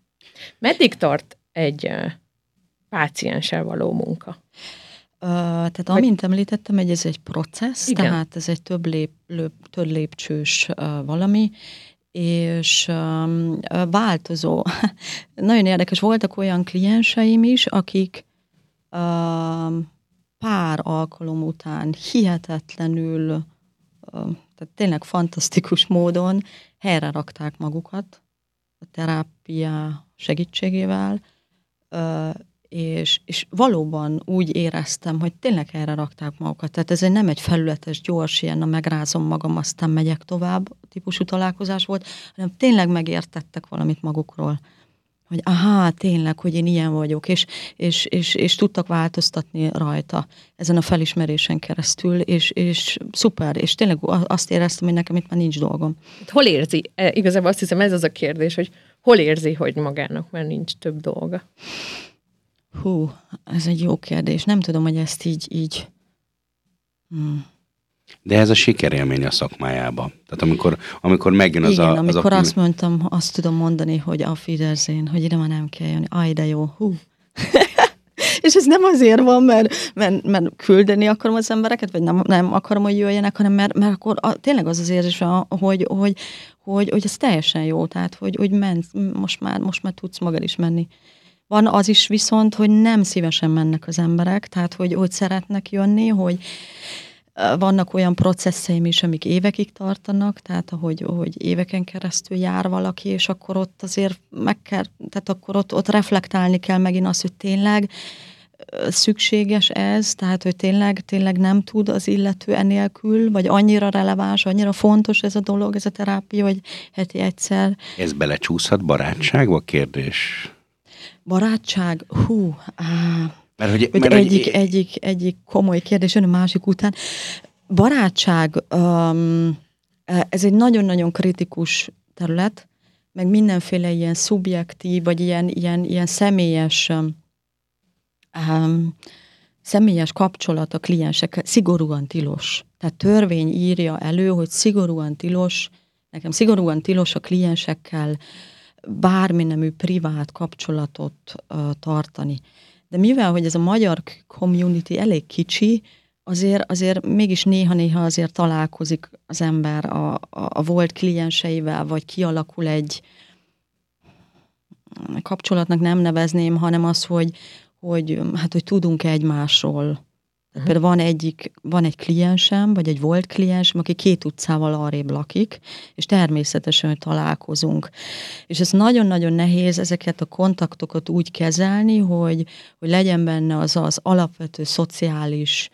Meddig tart egy pácienssel való munka? Tehát amint említettem, hogy ez egy processz, Igen. tehát ez egy több, lép, lép, több lépcsős uh, valami, és um, változó. Nagyon érdekes, voltak olyan klienseim is, akik um, pár alkalom után hihetetlenül, um, tehát tényleg fantasztikus módon helyre rakták magukat a terápia segítségével, és, és valóban úgy éreztem, hogy tényleg erre rakták magukat. Tehát ez egy nem egy felületes, gyors, ilyen, na megrázom magam, aztán megyek tovább típusú találkozás volt, hanem tényleg megértettek valamit magukról. Hogy aha, tényleg, hogy én ilyen vagyok, és, és, és, és tudtak változtatni rajta ezen a felismerésen keresztül, és, és szuper, és tényleg azt éreztem, hogy nekem itt már nincs dolgom. Hol érzi? E, igazából azt hiszem ez az a kérdés, hogy hol érzi, hogy magának már nincs több dolga? Hú, ez egy jó kérdés. Nem tudom, hogy ezt így... így... Hmm. De ez a sikerélmény a szakmájába. Tehát amikor, amikor megjön az Igen, a... Az amikor a... azt mondtam, azt tudom mondani, hogy a Fiderzén, hogy ide már nem kell jönni. Aj, de jó, hú. és ez nem azért van, mert, mert, mert küldeni akarom az embereket, vagy nem, nem akarom, hogy jöjjenek, hanem mert, mert akkor a, tényleg az az érzés, hogy, hogy, hogy, hogy ez teljesen jó, tehát hogy, hogy ment, most már, most már tudsz magad is menni. Van az is viszont, hogy nem szívesen mennek az emberek, tehát hogy, hogy szeretnek jönni, hogy vannak olyan processzeim is, amik évekig tartanak, tehát ahogy, ahogy éveken keresztül jár valaki, és akkor ott azért meg kell, tehát akkor ott, ott reflektálni kell megint azt, hogy tényleg szükséges ez, tehát hogy tényleg, tényleg nem tud az illető enélkül, vagy annyira releváns, annyira fontos ez a dolog, ez a terápia, hogy heti egyszer. Ez belecsúszhat barátságba kérdés? Barátság? Hú, á, mert hogy, mert, egyik, hogy... egyik, egyik komoly kérdés jön a másik után. Barátság, um, ez egy nagyon-nagyon kritikus terület, meg mindenféle ilyen szubjektív, vagy ilyen, ilyen, ilyen személyes um, személyes kapcsolat a kliensek szigorúan tilos. Tehát törvény írja elő, hogy szigorúan tilos, nekem szigorúan tilos a kliensekkel bármi nemű privát kapcsolatot uh, tartani. De mivel, hogy ez a magyar community elég kicsi, azért, azért mégis néha-néha azért találkozik az ember a, a, a volt klienseivel, vagy kialakul egy kapcsolatnak nem nevezném, hanem az, hogy, hogy, hát, hogy tudunk egymásról tehát például van, egyik, van egy kliensem, vagy egy volt kliensem, aki két utcával arrébb lakik, és természetesen, találkozunk. És ez nagyon-nagyon nehéz ezeket a kontaktokat úgy kezelni, hogy, hogy legyen benne az az alapvető szociális,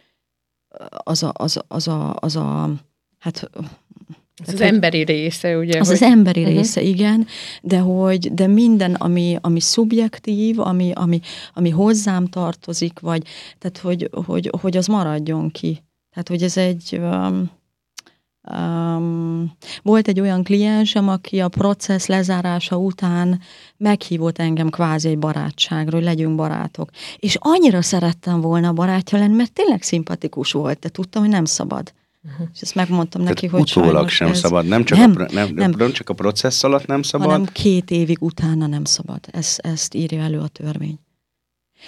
az a, az, az a, az a hát ez az emberi része, ugye? Az hogy... az emberi uh-huh. része, igen, de hogy de minden, ami, ami szubjektív, ami, ami, ami hozzám tartozik, vagy tehát, hogy, hogy, hogy az maradjon ki. Tehát, hogy ez egy... Um, Um, volt egy olyan kliensem, aki a processz lezárása után meghívott engem kvázi egy barátságra, hogy legyünk barátok. És annyira szerettem volna barátja lenni, mert tényleg szimpatikus volt, de tudtam, hogy nem szabad. Uh-huh. És ezt megmondtam Tehát neki, hogy utólag sem ez... szabad, nem csak, nem, a, nem, nem. nem csak a processz alatt nem szabad? Hanem két évig utána nem szabad. Ez, ezt írja elő a törvény.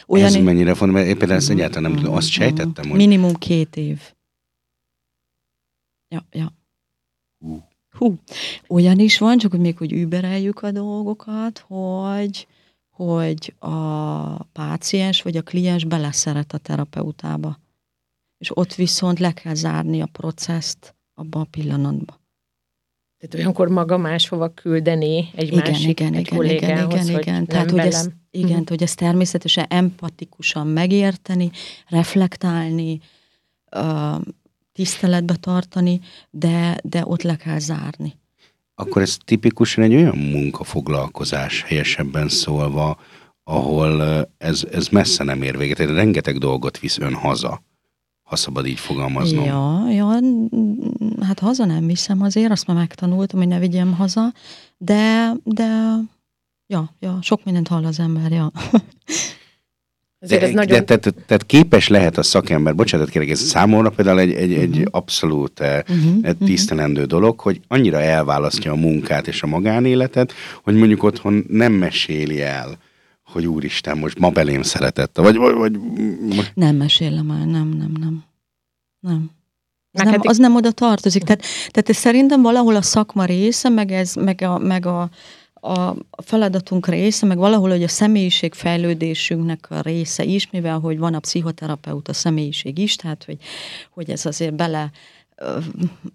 Olyan ez mennyire fontos, mert éppen ezt egyáltalán nem tudom, azt sejtettem, hogy... Minimum két év. Ja, ja. Hú. Hú. Olyan is van, csak hogy még hogy übereljük a dolgokat, hogy, hogy a páciens vagy a kliens beleszeret a terapeutába és ott viszont le kell zárni a processzt abban a pillanatban. Tehát olyankor maga máshova küldeni egy igen, másik igen, egy igen, igen, igen, hogy igen. Tehát, hogy ezt, igen, mm. hogy ezt természetesen empatikusan megérteni, reflektálni, tiszteletbe tartani, de, de ott le kell zárni. Akkor ez tipikusan egy olyan munkafoglalkozás, helyesebben szólva, ahol ez, ez messze nem ér véget. Rengeteg dolgot visz ön haza ha szabad így fogalmaznom. Ja, ja, hát haza nem viszem azért, azt már megtanultam, hogy ne vigyem haza, de, de ja, ja, sok mindent hall az ember, ja. Ezért ez de, nagyon... de, tehát, tehát képes lehet a szakember, bocsánat kérek, ez számomra például egy, egy, egy uh-huh. abszolút uh-huh. tisztelendő dolog, hogy annyira elválasztja a munkát és a magánéletet, hogy mondjuk otthon nem meséli el, hogy úristen, most ma belém szeretett, vagy, vagy, vagy... Nem mesélem el, nem, nem, nem. Nem. Az nem, az nem oda tartozik. Tehát, tehát ez szerintem valahol a szakma része, meg, ez, meg, a, meg a, a feladatunk része, meg valahol, hogy a személyiség fejlődésünknek a része is, mivel hogy van a pszichoterapeuta személyiség is, tehát hogy, hogy ez azért bele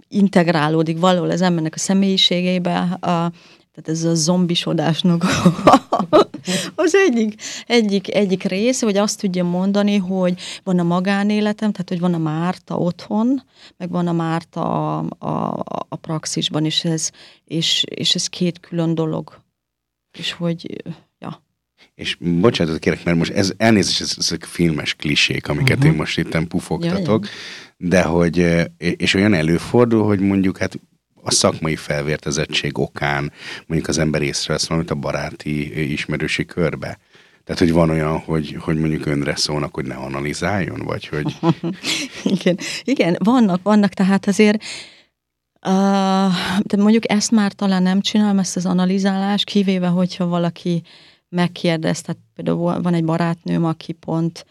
integrálódik valahol az embernek a személyiségébe, a, tehát ez a zombisodásnak az egyik, egyik, egyik része, hogy azt tudja mondani, hogy van a magánéletem, tehát hogy van a Márta otthon, meg van a Márta a, a, a praxisban, és ez, és, és ez két külön dolog. És hogy, ja. És bocsánatot kérek, mert most ez elnézést, ez, ezek filmes klisék, amiket uh-huh. én most itt pufogtatok, ja, ja. de hogy, és olyan előfordul, hogy mondjuk hát a szakmai felvértezettség okán mondjuk az ember észrevesz valamit a baráti ismerősi körbe. Tehát, hogy van olyan, hogy, hogy mondjuk önre szólnak, hogy ne analizáljon, vagy hogy... igen, igen, vannak, vannak, tehát azért uh, de mondjuk ezt már talán nem csinálom, ezt az analizálást, kivéve, hogyha valaki megkérdez, tehát például van egy barátnőm, aki pont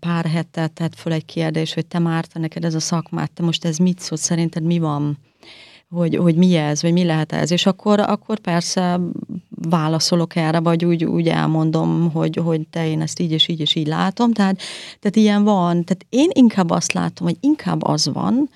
pár hete tett föl egy kérdés, hogy te Márta, neked ez a szakmát, te most ez mit szól, szerinted mi van? Hogy, hogy mi ez, vagy mi lehet ez, és akkor, akkor persze válaszolok erre, vagy úgy, úgy elmondom, hogy, hogy te én ezt így és így és így látom, tehát, tehát ilyen van, tehát én inkább azt látom, hogy inkább az van,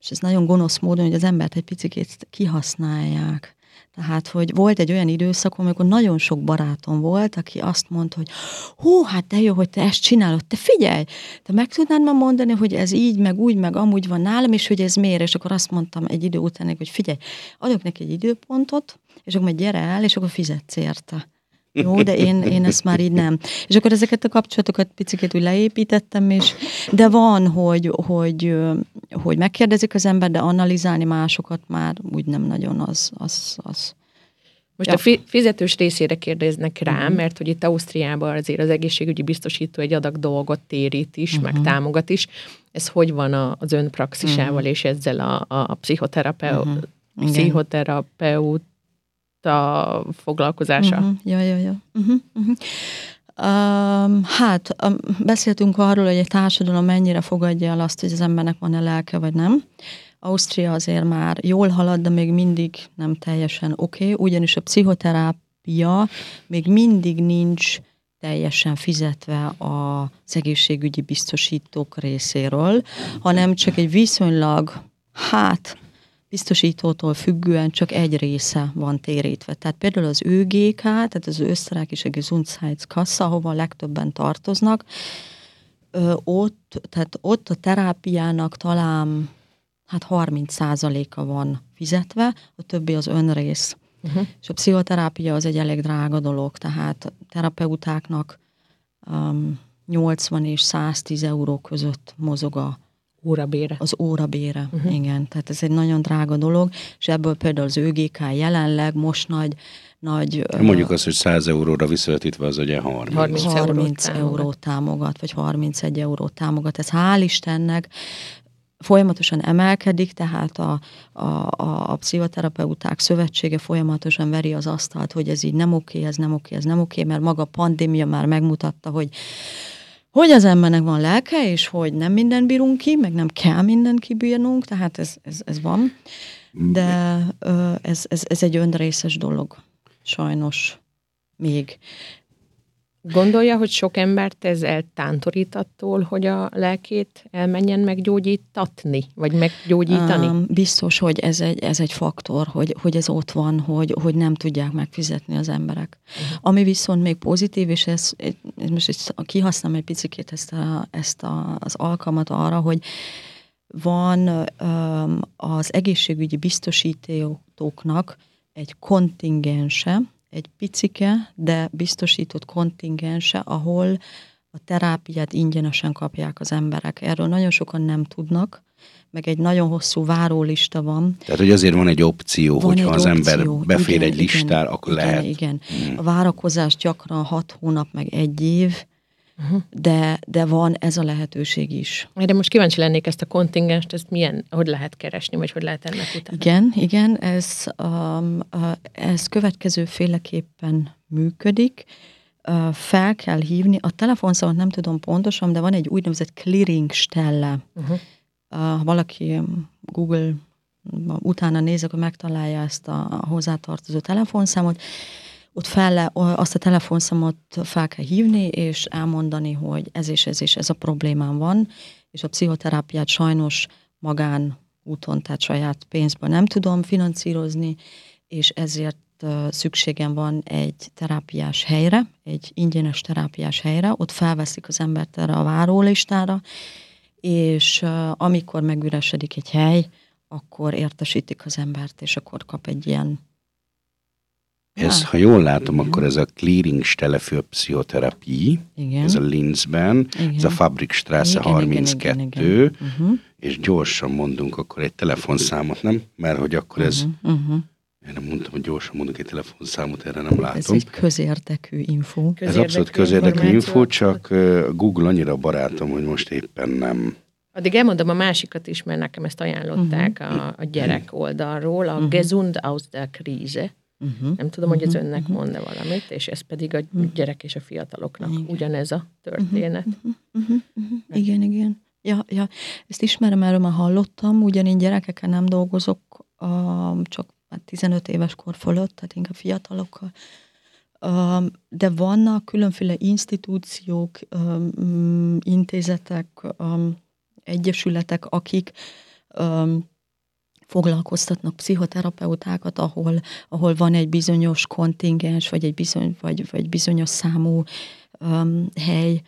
és ez nagyon gonosz módon, hogy az embert egy picit kihasználják. Tehát, hogy volt egy olyan időszak, amikor nagyon sok barátom volt, aki azt mondta, hogy hú, hát de jó, hogy te ezt csinálod, te figyelj, te meg tudnád ma mondani, hogy ez így, meg úgy, meg amúgy van nálam, és hogy ez miért, és akkor azt mondtam egy idő után, hogy figyelj, adok neki egy időpontot, és akkor majd gyere el, és akkor fizetsz érte. Jó, de én, én ezt már így nem. És akkor ezeket a kapcsolatokat picit úgy leépítettem, és de van, hogy, hogy, hogy megkérdezik az ember, de analizálni másokat már úgy nem nagyon az, az, az most ja. a fi- fizetős részére kérdeznek rá, uh-huh. mert hogy itt Ausztriában azért az egészségügyi biztosító egy adag dolgot térít is, uh-huh. meg mhm. támogat is. Ez hogy van a, az ön praxisával uh-huh. és ezzel a, a pszichoterapeut, uh-huh. pszichoterapeut a foglalkozása. Uh-huh. Ja, ja, ja. Uh-huh. Uh-huh. Um, hát, um, beszéltünk arról, hogy egy társadalom mennyire fogadja el azt, hogy az embernek van-e lelke, vagy nem. Ausztria azért már jól halad, de még mindig nem teljesen oké, okay, ugyanis a pszichoterápia még mindig nincs teljesen fizetve az egészségügyi biztosítók részéről, hanem csak egy viszonylag, hát biztosítótól függően csak egy része van térítve. Tehát például az ÖGK, tehát az Österreichische Gesundheitskasse, ahova a legtöbben tartoznak, ott, tehát ott a terápiának talán hát 30%-a van fizetve, a többi az önrész. Uh-huh. És a pszichoterápia az egy elég drága dolog, tehát a terapeutáknak um, 80 és 110 euró között mozog a Órabére. Az órabére, uh-huh. igen. Tehát ez egy nagyon drága dolog, és ebből például az ÖGK jelenleg most nagy nagy... Mondjuk azt, hogy 100 euróra visszavetítve az ugye 30. 30, 30 eurót támogat, vagy 31 eurót támogat. Ez hál' Istennek folyamatosan emelkedik, tehát a, a, a, a pszichoterapeuták szövetsége folyamatosan veri az asztalt, hogy ez így nem oké, ez nem oké, ez nem oké, mert maga a pandémia már megmutatta, hogy hogy az embernek van lelke, és hogy nem minden bírunk ki, meg nem kell minden kibírnunk, tehát ez, ez, ez van. De ez, ez, ez egy önrészes dolog, sajnos még. Gondolja, hogy sok embert ez eltántorít attól, hogy a lelkét elmenjen meggyógyítatni, vagy meggyógyítani? Um, biztos, hogy ez egy, ez egy faktor, hogy, hogy ez ott van, hogy, hogy nem tudják megfizetni az emberek. Uh-huh. Ami viszont még pozitív, és ez, ez most kihasználom egy picit ezt, a, ezt a, az alkalmat arra, hogy van um, az egészségügyi biztosítóknak egy kontingense, egy picike, de biztosított kontingense, ahol a terápiát ingyenesen kapják az emberek. Erről nagyon sokan nem tudnak, meg egy nagyon hosszú várólista van. Tehát, hogy azért van egy opció, van hogyha egy az opció. ember befér igen, egy listára, akkor igen, lehet. Igen, hmm. A várakozás gyakran hat hónap, meg egy év, uh-huh. de, de van ez a lehetőség is. De most kíváncsi lennék ezt a kontingenst, ezt milyen, hogy lehet keresni, vagy hogy lehet ennek utána? Igen, igen, ez, um, uh, ez következő féleképpen működik. Uh, fel kell hívni, a telefonszámot nem tudom pontosan, de van egy úgynevezett clearing stelle. Uh-huh. Uh, ha valaki Google utána nézek, akkor megtalálja ezt a hozzátartozó telefonszámot, ott fel, azt a telefonszámot fel kell hívni, és elmondani, hogy ez és ez és ez a problémám van, és a pszichoterápiát sajnos magán úton, tehát saját pénzből nem tudom finanszírozni, és ezért szükségem van egy terápiás helyre, egy ingyenes terápiás helyre, ott felveszik az embert erre a várólistára, és amikor megüresedik egy hely, akkor értesítik az embert, és akkor kap egy ilyen ez, ha jól látom, igen. akkor ez a Clearingstelle für Psychotherapie, igen. ez a Linzben, igen. ez a Fabrikstraße igen, 32, igen, igen, igen. Uh-huh. és gyorsan mondunk akkor egy telefonszámot, nem? Mert hogy akkor ez, uh-huh. Uh-huh. én nem mondtam, hogy gyorsan mondunk egy telefonszámot, erre nem látom. Ez egy közérdekű info. Közérdekű ez abszolút közérdekű info, csak Google annyira barátom, hogy most éppen nem. Addig elmondom a másikat is, mert nekem ezt ajánlották uh-huh. a, a gyerek oldalról, a uh-huh. Gesund aus der Krise Uh-huh. Nem tudom, hogy ez Mhm, önnek mhm. mond-e valamit, és ez pedig a Mhm. gyerek és a fiataloknak Igen. ugyanez a történet. Uh-huh, uh-huh, uh-huh. Igen, igen. Ja, ja, ezt ismerem, erről már hallottam, ugyan én gyerekekkel nem dolgozok, um, csak már 15 éves kor fölött, tehát inkább fiatalokkal. Um, de vannak különféle institúciók, um, intézetek, um, egyesületek, akik um, foglalkoztatnak pszichoterapeutákat, ahol, ahol van egy bizonyos kontingens, vagy egy bizony, vagy, vagy bizonyos számú um, hely,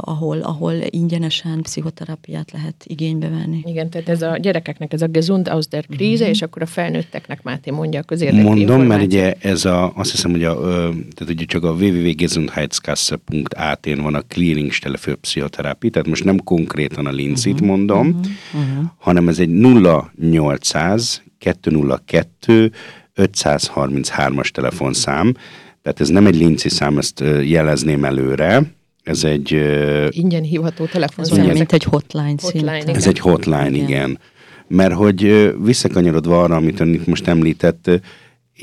ahol, ahol ingyenesen pszichoterápiát lehet igénybe venni. Igen, tehát ez a gyerekeknek ez a gesund aus der Krise, Mhm. és akkor a felnőtteknek Máté mondja a közérdekű Mondom, mert ugye ez a, azt hiszem, hogy a, tehát ugye csak a www.gesundheitskasse.at-n van a clearingstelle für Psychotherapie, tehát most nem konkrétan a lincit mondom, Uh-huh. hanem ez egy 0800 202 533-as telefonszám, tehát ez nem egy linci szám, ezt jelezném előre, ez egy, Ingyen hívható Ez telefonszám. ezek- mint egy hotline, Hotline, szinte. ez egy hotline, igen. igen. Mert hogy visszakanyarodva arra, amit ön itt most említett,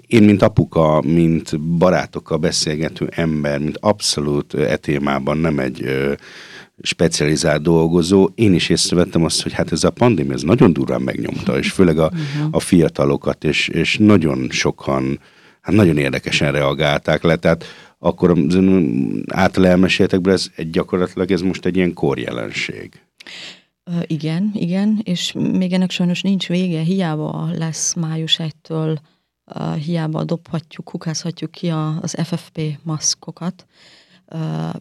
én, mint apuka, mint barátokkal beszélgető ember, mint abszolút e témában nem egy ö, specializált dolgozó, én is észrevettem azt, hogy hát ez a pandémia ez nagyon durván megnyomta, és főleg a, a fiatalokat, és, és nagyon sokan, hát nagyon érdekesen reagálták le, tehát akkor az által elmeséltekből ez egy gyakorlatilag ez most egy ilyen korjelenség. Igen, igen, és még ennek sajnos nincs vége, hiába lesz május 1-től, uh, hiába dobhatjuk, kukázhatjuk ki az FFP maszkokat.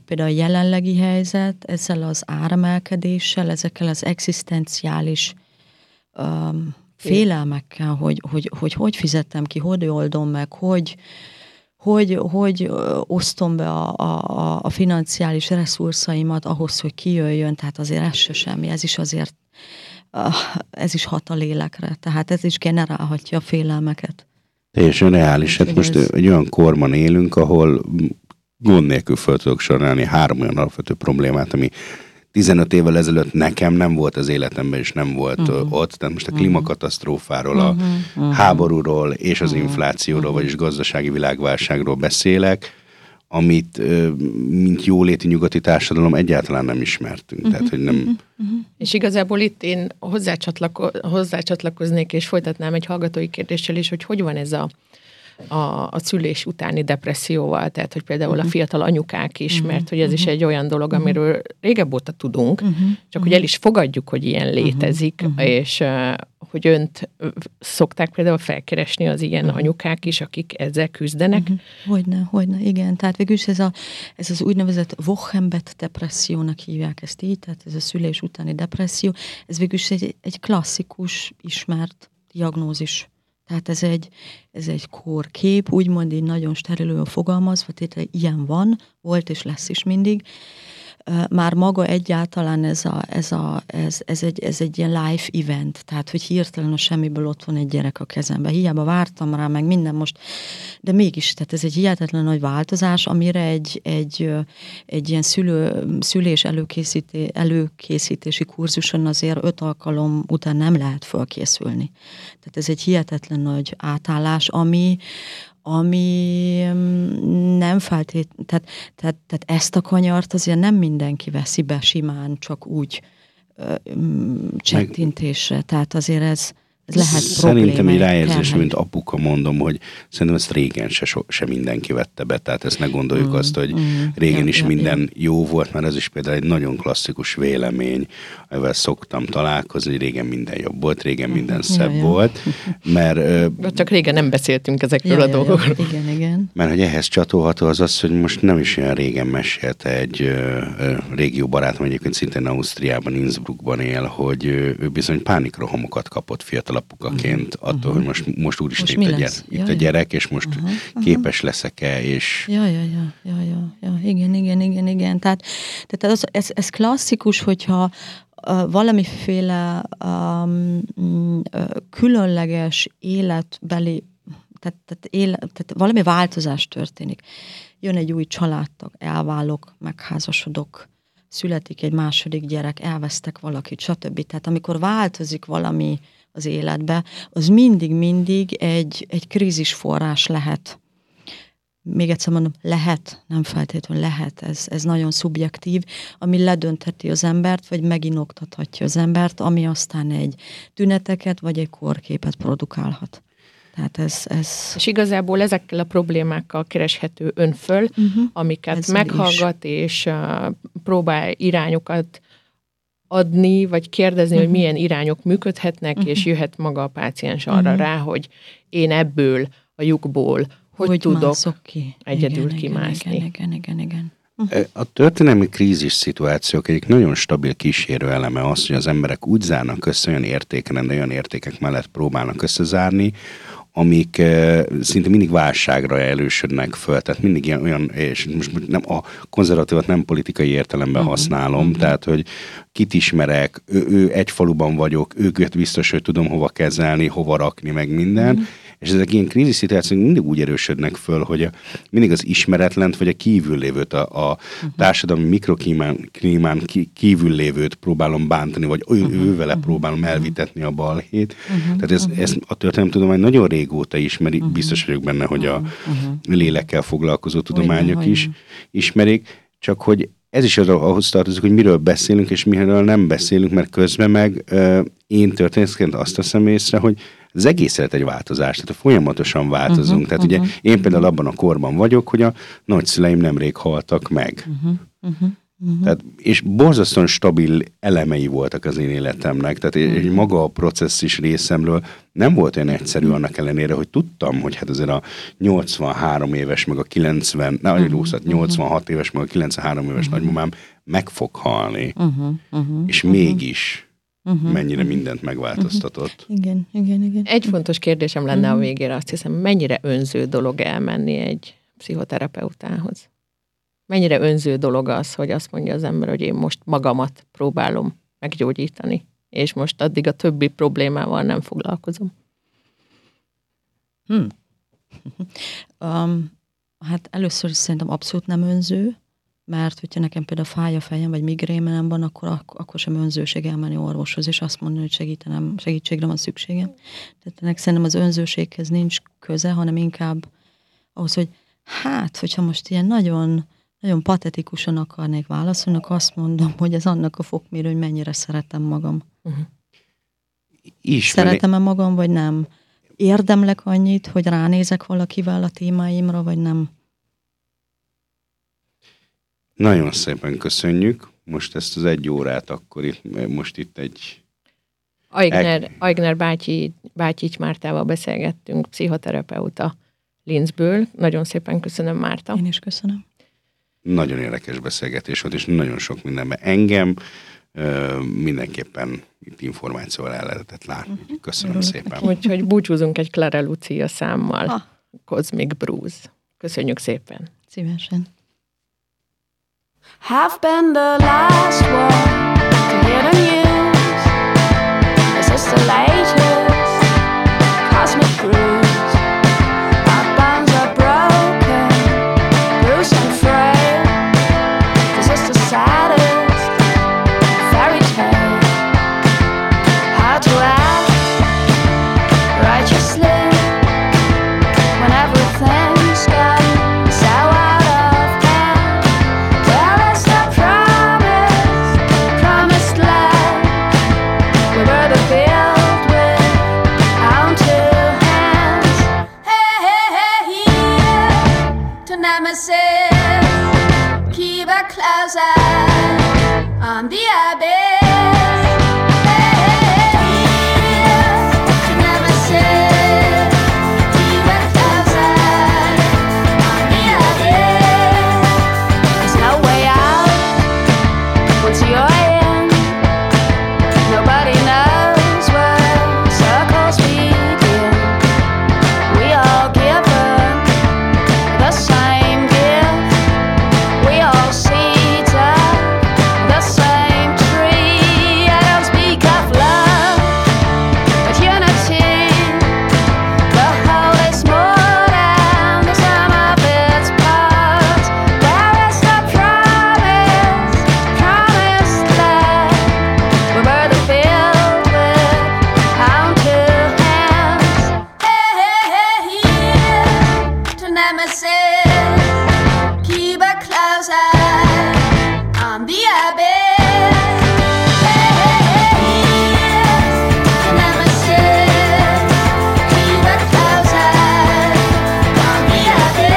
Például a jelenlegi helyzet ezzel az áremelkedéssel, ezekkel az egzisztenciális félelmekkel, hogy, hogy, hogy hogy fizettem ki, hogy oldom meg, hogy, hogy, hogy osztom be a, a, a financiális resurszaimat ahhoz, hogy kijöjjön, tehát azért ez se semmi, ez is azért ez is hat a lélekre, tehát ez is generálhatja a félelmeket. Teljesen reális. Hát most ez- egy olyan korban élünk, ahol gond nélkül föl tudok sorolni három olyan alapvető problémát, ami 15 évvel ezelőtt nekem nem volt az életemben, és nem volt Mhm. uh-huh. ott. Tehát most a klímakatasztrófáról, a Mhm, háborúról és az Mhm. inflációról, vagyis gazdasági világválságról beszélek, amit mint jóléti nyugati társadalom egyáltalán nem ismertünk. Mhm. Tehát, hogy nem... És igazából itt én hozzácsatlako- hozzácsatlakoznék, és folytatnám egy hallgatói kérdéssel is, hogy hogy van ez a, a, a szülés utáni depresszióval, tehát hogy például a fiatal anyukák is, mert hogy ez is egy olyan dolog, amiről régebb óta tudunk, csak hogy el is fogadjuk, hogy ilyen létezik, és uh, hogy önt szokták például felkeresni az ilyen anyukák is, akik ezzel küzdenek. Hogyne, hogyne, igen. Tehát végül is ez, a, ez az úgynevezett Wochenbett depressziónak hívják ezt így, tehát ez a szülés utáni depresszió, ez végül is egy, egy klasszikus, ismert diagnózis. Tehát ez egy, ez egy kórkép, úgymond így nagyon sterilül fogalmazva, tehát ilyen van, volt és lesz is mindig. Már maga egyáltalán ez, a, ez, a, ez, ez, egy, ez egy ilyen life event, tehát hogy hirtelen a semmiből ott van egy gyerek a kezembe. Hiába vártam rá, meg minden most, de mégis, tehát ez egy hihetetlen nagy változás, amire egy, egy, egy ilyen szülő, szülés előkészíté, előkészítési kurzuson azért öt alkalom után nem lehet fölkészülni. Tehát ez egy hihetetlen nagy átállás, ami, ami mm, nem feltét, tehát, tehát, tehát ezt a kanyart azért nem mindenki veszi be simán, csak úgy mm, csettintésre. Tehát azért ez lehet Szerintem egy ráérzés, terhely. mint apuka mondom, hogy szerintem ezt régen se, so, se mindenki vette be, tehát ezt ne gondoljuk Mm, azt, hogy mm, régen ja, is ja, minden jó volt, mert ez is például egy nagyon klasszikus vélemény, amivel szoktam találkozni, hogy régen minden jobb volt, régen minden szebb ja. volt, mert Csak régen nem beszéltünk ezekről Ja, a ja, ja, dolgokról. igen, igen. Mert hogy ehhez csatolható az az, hogy most nem is olyan régen mesélte egy ö, ö, régió barátom, egyébként szintén Ausztriában, Innsbruckban él, hogy ö, ő bizony pánikrohamokat kapott fiatalapukaként attól, hogy most, most úristen Most itt, a, gyere, itt Ja, a gyerek, és most aha. képes leszek-e, és Ja, ja, ja, ja, ja, ja, igen, igen, igen, igen. Tehát, tehát az, ez, ez klasszikus, hogyha uh, valamiféle um, uh, különleges életbeli, tehát, tehát, éle, tehát valami változás történik. Jön egy új családtag, elválok, megházasodok, születik egy második gyerek, elvesztek valakit, stb. Tehát amikor változik valami, az életbe, az mindig-mindig egy, egy krízisforrás lehet. Még egyszer mondom, lehet, nem feltétlenül lehet, ez, ez nagyon szubjektív, ami ledöntheti az embert, vagy meginoktathatja az embert, ami aztán egy tüneteket, vagy egy korképet produkálhat. Tehát ez, ez... És igazából ezekkel a problémákkal kereshető ön föl, uh-huh. amiket Ezzel meghallgat, is. és uh, próbál irányokat adni, vagy kérdezni, uh-huh. hogy milyen irányok működhetnek, uh-huh. és jöhet maga a páciens arra uh-huh. rá, hogy én ebből a lyukból hogy, hogy tudok ki. egyedül igen, kimászni. Igen, igen, igen, igen. Uh-huh. A történelmi krízis szituációk egyik nagyon stabil kísérő eleme az, hogy az emberek úgy zárnak össze olyan értéken, olyan értékek mellett próbálnak összezárni, amik uh, szinte mindig válságra elősödnek föl, tehát mindig ilyen olyan, és most nem a konzervatívat nem politikai értelemben uh-huh. használom, uh-huh. tehát hogy kit ismerek, ő, ő egy faluban vagyok, őket biztos, hogy tudom hova kezelni, hova rakni, meg minden, uh-huh és ezek ilyen krízis szituációk mindig úgy erősödnek föl, hogy a, mindig az ismeretlent, vagy a kívül lévőt, a, a uh-huh. társadalmi mikroklimán klimán kívül lévőt próbálom bántani, vagy ő, uh-huh. ő vele uh-huh. próbálom elvitetni a balhét. Tehát ez, ez a történelemtudomány nagyon régóta ismeri, biztos vagyok benne, hogy a lélekkel foglalkozó tudományok is ismerik, csak hogy ez is ahhoz tartozik, hogy miről beszélünk, és miről nem beszélünk, mert közben meg uh, én történészként azt teszem észre, hogy az egész élet egy változás, tehát folyamatosan változunk. Uh-huh, tehát uh-huh, ugye én például abban a korban vagyok, hogy a nagyszüleim nemrég haltak meg. Uh-huh, uh-huh. Uh-huh. Tehát, és borzasztóan stabil elemei voltak az én életemnek, tehát uh-huh. egy maga a processzis részemről nem volt olyan egyszerű annak ellenére, hogy tudtam, hogy hát azért a 83 éves, meg a 90, ne, uh-huh. rosszat, 86 éves, meg a 93 éves uh-huh. nagymamám meg fog halni. Uh-huh. Uh-huh. És uh-huh. mégis uh-huh. mennyire mindent megváltoztatott. Uh-huh. Igen, igen, igen. Egy fontos kérdésem lenne uh-huh. a végére, azt hiszem, mennyire önző dolog elmenni egy pszichoterapeutához? Mennyire önző dolog az, hogy azt mondja az ember, hogy én most magamat próbálom meggyógyítani, és most addig a többi problémával nem foglalkozom? Hmm. um, hát először is szerintem abszolút nem önző, mert hogyha nekem például fáj a fejem, vagy migrémenem van, akkor, akkor sem önzőség elmenni orvoshoz, és azt mondani, hogy segítenem, segítségre van szükségem. Tehát ennek szerintem az önzőséghez nincs köze, hanem inkább ahhoz, hogy hát, hogyha most ilyen nagyon, nagyon patetikusan akarnék válaszolni, akkor azt mondom, hogy ez annak a fokmérő, hogy mennyire szeretem magam. Uh-huh. Szeretem-e magam, vagy nem? Érdemlek annyit, hogy ránézek valakivel a témáimra, vagy nem? Nagyon szépen köszönjük. Most ezt az egy órát akkor itt, most itt egy... Aigner, Aigner bátyi, Bátyics Mártával beszélgettünk, pszichoterapeuta Linzből. Nagyon szépen köszönöm, Márta. Én is köszönöm. Nagyon érdekes beszélgetés volt, és nagyon sok mindenben engem ö, mindenképpen itt információval el lehetett látni. Uh-huh. Köszönöm Örülök szépen. Úgyhogy búcsúzunk egy Clara Lucia számmal. Ah. Cosmic Bruise. Köszönjük szépen. Szívesen. have been the last one to hear the news.